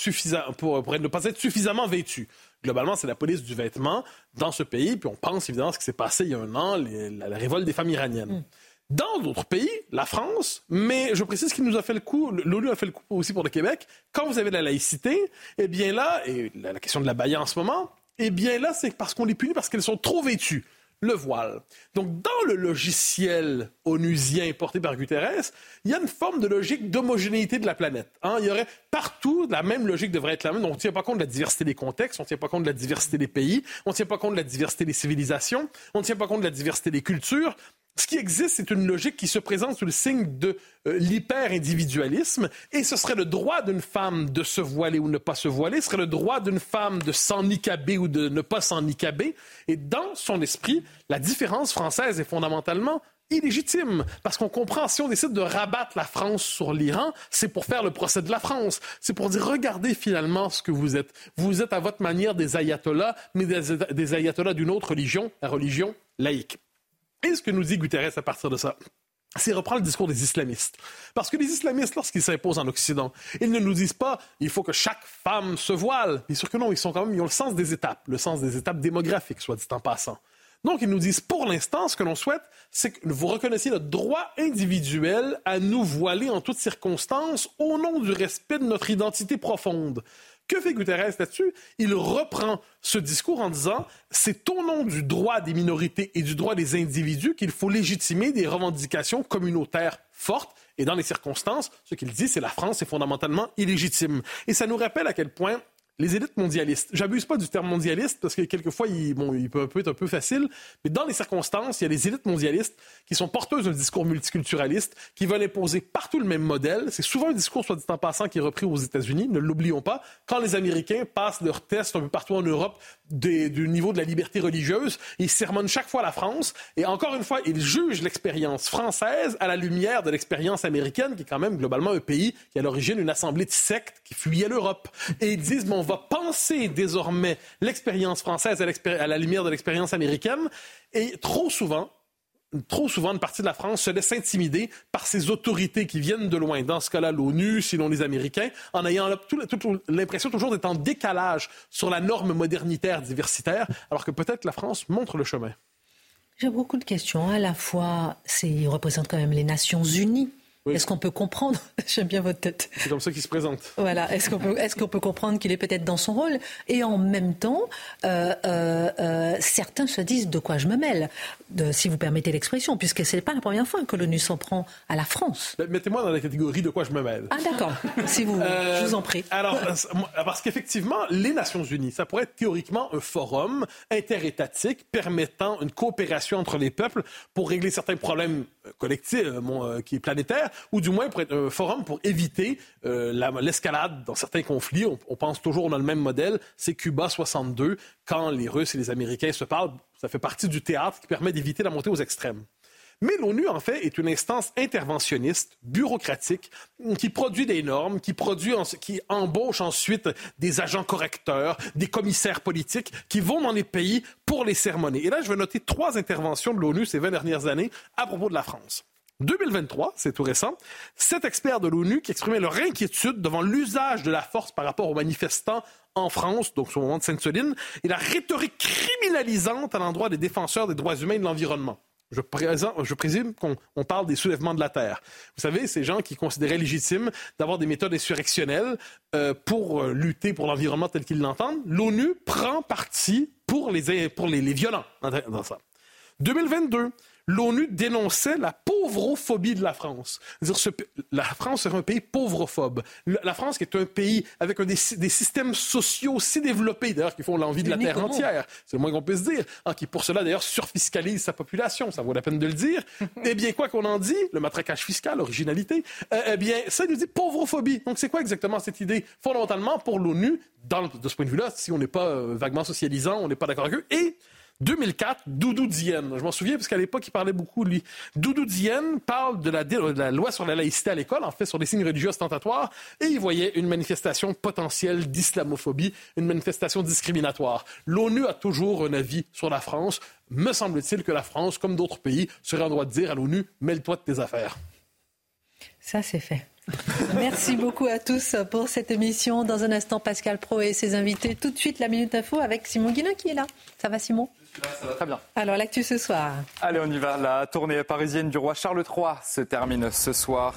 pour, ne pas être suffisamment vêtues. Globalement, c'est la police du vêtement dans ce pays. Puis on pense évidemment à ce qui s'est passé il y a un an, la, révolte des femmes iraniennes. Mm. Dans d'autres pays, la France, mais je précise qu'il nous a fait le coup, l'ONU a fait le coup aussi pour le Québec, quand vous avez la laïcité, eh bien là, et la, la question de la baïa en ce moment, eh bien là, c'est parce qu'on les punit parce qu'elles sont trop vêtues. Le voile. Donc, dans le logiciel onusien porté par Guterres, il y a une forme de logique d'homogénéité de la planète. Hein. Il y aurait partout, la même logique devrait être la même. Donc, on ne tient pas compte de la diversité des contextes, on ne tient pas compte de la diversité des pays, on ne tient pas compte de la diversité des civilisations, on ne tient pas compte de la diversité des cultures. Ce qui existe, c'est une logique qui se présente sous le signe de euh, l'hyper-individualisme, et ce serait le droit d'une femme de se voiler ou ne pas se voiler, ce serait le droit d'une femme de s'en nicaber ou de ne pas s'en nicaber. Et dans son esprit, la différence française est fondamentalement illégitime. Parce qu'on comprend, si on décide de rabattre la France sur l'Iran, c'est pour faire le procès de la France. C'est pour dire, regardez finalement ce que vous êtes. Vous êtes à votre manière des ayatollahs, mais des ayatollahs d'une autre religion, la religion laïque. Et ce que nous dit Guterres à partir de ça c'est reprendre le discours des islamistes. Parce que les islamistes, lorsqu'ils s'imposent en Occident, ils ne nous disent pas il faut que chaque femme se voile. Bien sûr que non, ils sont quand même, ils ont le sens des étapes, le sens des étapes démographiques, soit dit en passant. Donc, ils nous disent, pour l'instant, ce que l'on souhaite, c'est que vous reconnaissiez notre droit individuel à nous voiler en toutes circonstances au nom du respect de notre identité profonde. Que fait Guterres là-dessus? Il reprend ce discours en disant c'est au nom du droit des minorités et du droit des individus qu'il faut légitimer des revendications communautaires fortes. Et dans les circonstances, ce qu'il dit, c'est la France est fondamentalement illégitime. Et ça nous rappelle à quel point les élites mondialistes. J'abuse pas du terme mondialiste parce que quelquefois, il, bon, il peut, être un peu facile, mais dans les circonstances, il y a les élites mondialistes qui sont porteuses d'un discours multiculturaliste, qui veulent imposer partout le même modèle. C'est souvent un discours, soit dit en passant, qui est repris aux États-Unis, ne l'oublions pas. Quand les Américains passent leurs tests un peu partout en Europe du niveau de la liberté religieuse, ils sermonnent chaque fois la France, et encore une fois, ils jugent l'expérience française à la lumière de l'expérience américaine, qui est quand même globalement un pays qui a à l'origine une assemblée de sectes qui fuyait l'Europe. Et ils disent, bon, va penser désormais l'expérience française à, la lumière de l'expérience américaine. Et trop souvent, trop souvent, une partie de la France se laisse intimider par ces autorités qui viennent de loin. Dans ce cas-là, l'ONU, sinon les Américains, en ayant l'impression toujours d'être en décalage sur la norme modernitaire diversitaire, alors que peut-être la France montre le chemin. J'ai beaucoup de questions. À la fois, il représente quand même les Nations Unies. Est-ce qu'on peut comprendre (laughs) J'aime bien votre tête. C'est comme ça qu'il se présente. Voilà. Est-ce qu'on peut, est peut comprendre qu'il est peut-être dans son rôle Et en même temps, euh, euh, euh, certains se disent de quoi je me mêle, de, si vous permettez l'expression, puisque ce n'est pas la première fois que l'ONU s'en prend à la France. Ben, mettez-moi dans la catégorie de quoi je me mêle. Ah d'accord. si vous, je vous en prie. Alors, (laughs) parce qu'effectivement, les Nations Unies, ça pourrait être théoriquement un forum interétatique permettant une coopération entre les peuples pour régler certains problèmes collectifs, qui est planétaire ou du moins pour être un forum pour éviter euh, l'escalade dans certains conflits. On, pense toujours, a le même modèle, c'est Cuba 62, quand les Russes et les Américains se parlent, ça fait partie du théâtre qui permet d'éviter la montée aux extrêmes. Mais l'ONU, en fait, est une instance interventionniste, bureaucratique, qui produit des normes, qui, produit qui embauche ensuite des agents correcteurs, des commissaires politiques qui vont dans les pays pour les sermonner. Et là, je vais noter trois interventions de l'ONU ces 20 dernières années à propos de la France. 2023, c'est tout récent, sept experts de l'ONU qui exprimaient leur inquiétude devant l'usage de la force par rapport aux manifestants en France, donc au moment de Sainte-Soline, et la rhétorique criminalisante à l'endroit des défenseurs des droits humains et de l'environnement. Je, je, présume qu'on parle des soulèvements de la terre. Vous savez, ces gens qui considéraient légitime d'avoir des méthodes insurrectionnelles euh, pour euh, lutter pour l'environnement tel qu'ils l'entendent, l'ONU prend parti pour les, pour les, les violents dans ça. 2022, l'ONU dénonçait la pauvrophobie de la France. la France est un pays pauvrophobe. La France qui est un pays avec des, systèmes sociaux si développés, d'ailleurs, qui font l'envie de la terre entière. C'est le moins qu'on puisse dire. Ah, qui, pour cela, d'ailleurs, surfiscalise sa population. Ça vaut la peine de le dire. (laughs) eh bien, quoi qu'on en dit, le matraquage fiscal, l'originalité, euh, eh bien, ça nous dit pauvrophobie. Donc, c'est quoi exactement cette idée? Fondamentalement, pour l'ONU, de ce point de vue-là, si on n'est pas euh, vaguement socialisant, on n'est pas d'accord avec eux, et 2004, Doudou Dienne. Je m'en souviens parce qu'à l'époque, il parlait beaucoup lui. Doudou Dienne parle de la, loi sur la laïcité à l'école, en fait, sur les signes religieux ostentatoires, et il voyait une manifestation potentielle d'islamophobie, une manifestation discriminatoire. L'ONU a toujours un avis sur la France. Me semble-t-il que la France, comme d'autres pays, serait en droit de dire à l'ONU, mêle-toi de tes affaires. Ça, c'est fait. Merci beaucoup à tous pour cette émission. Dans un instant, Pascal Pro et ses invités. Tout de suite, la Minute Info avec Simon Guillain qui est là. Ça va, Simon? Ça va très bien. Alors, l'actu ce soir. Allez, on y va. La tournée parisienne du roi Charles III se termine ce soir.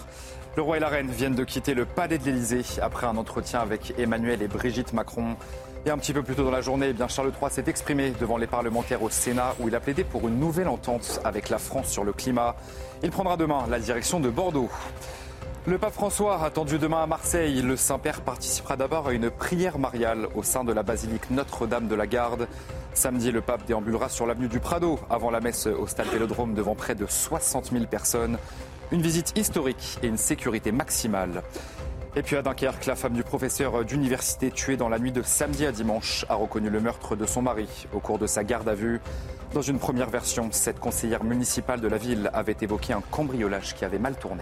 Le roi et la reine viennent de quitter le palais de l'Élysée après un entretien avec Emmanuel et Brigitte Macron. Et un petit peu plus tôt dans la journée, eh bien Charles III s'est exprimé devant les parlementaires au Sénat où il a plaidé pour une nouvelle entente avec la France sur le climat. Il prendra demain la direction de Bordeaux. Le pape François, attendu demain à Marseille, le Saint-Père participera d'abord à une prière mariale au sein de la basilique Notre-Dame de la Garde. Samedi, le pape déambulera sur l'avenue du Prado avant la messe au stade Vélodrome devant près de 60 000 personnes. Une visite historique et une sécurité maximale. Et puis à Dunkerque, la femme du professeur d'université tué dans la nuit de samedi à dimanche a reconnu le meurtre de son mari au cours de sa garde à vue. Dans une première version, cette conseillère municipale de la ville avait évoqué un cambriolage qui avait mal tourné.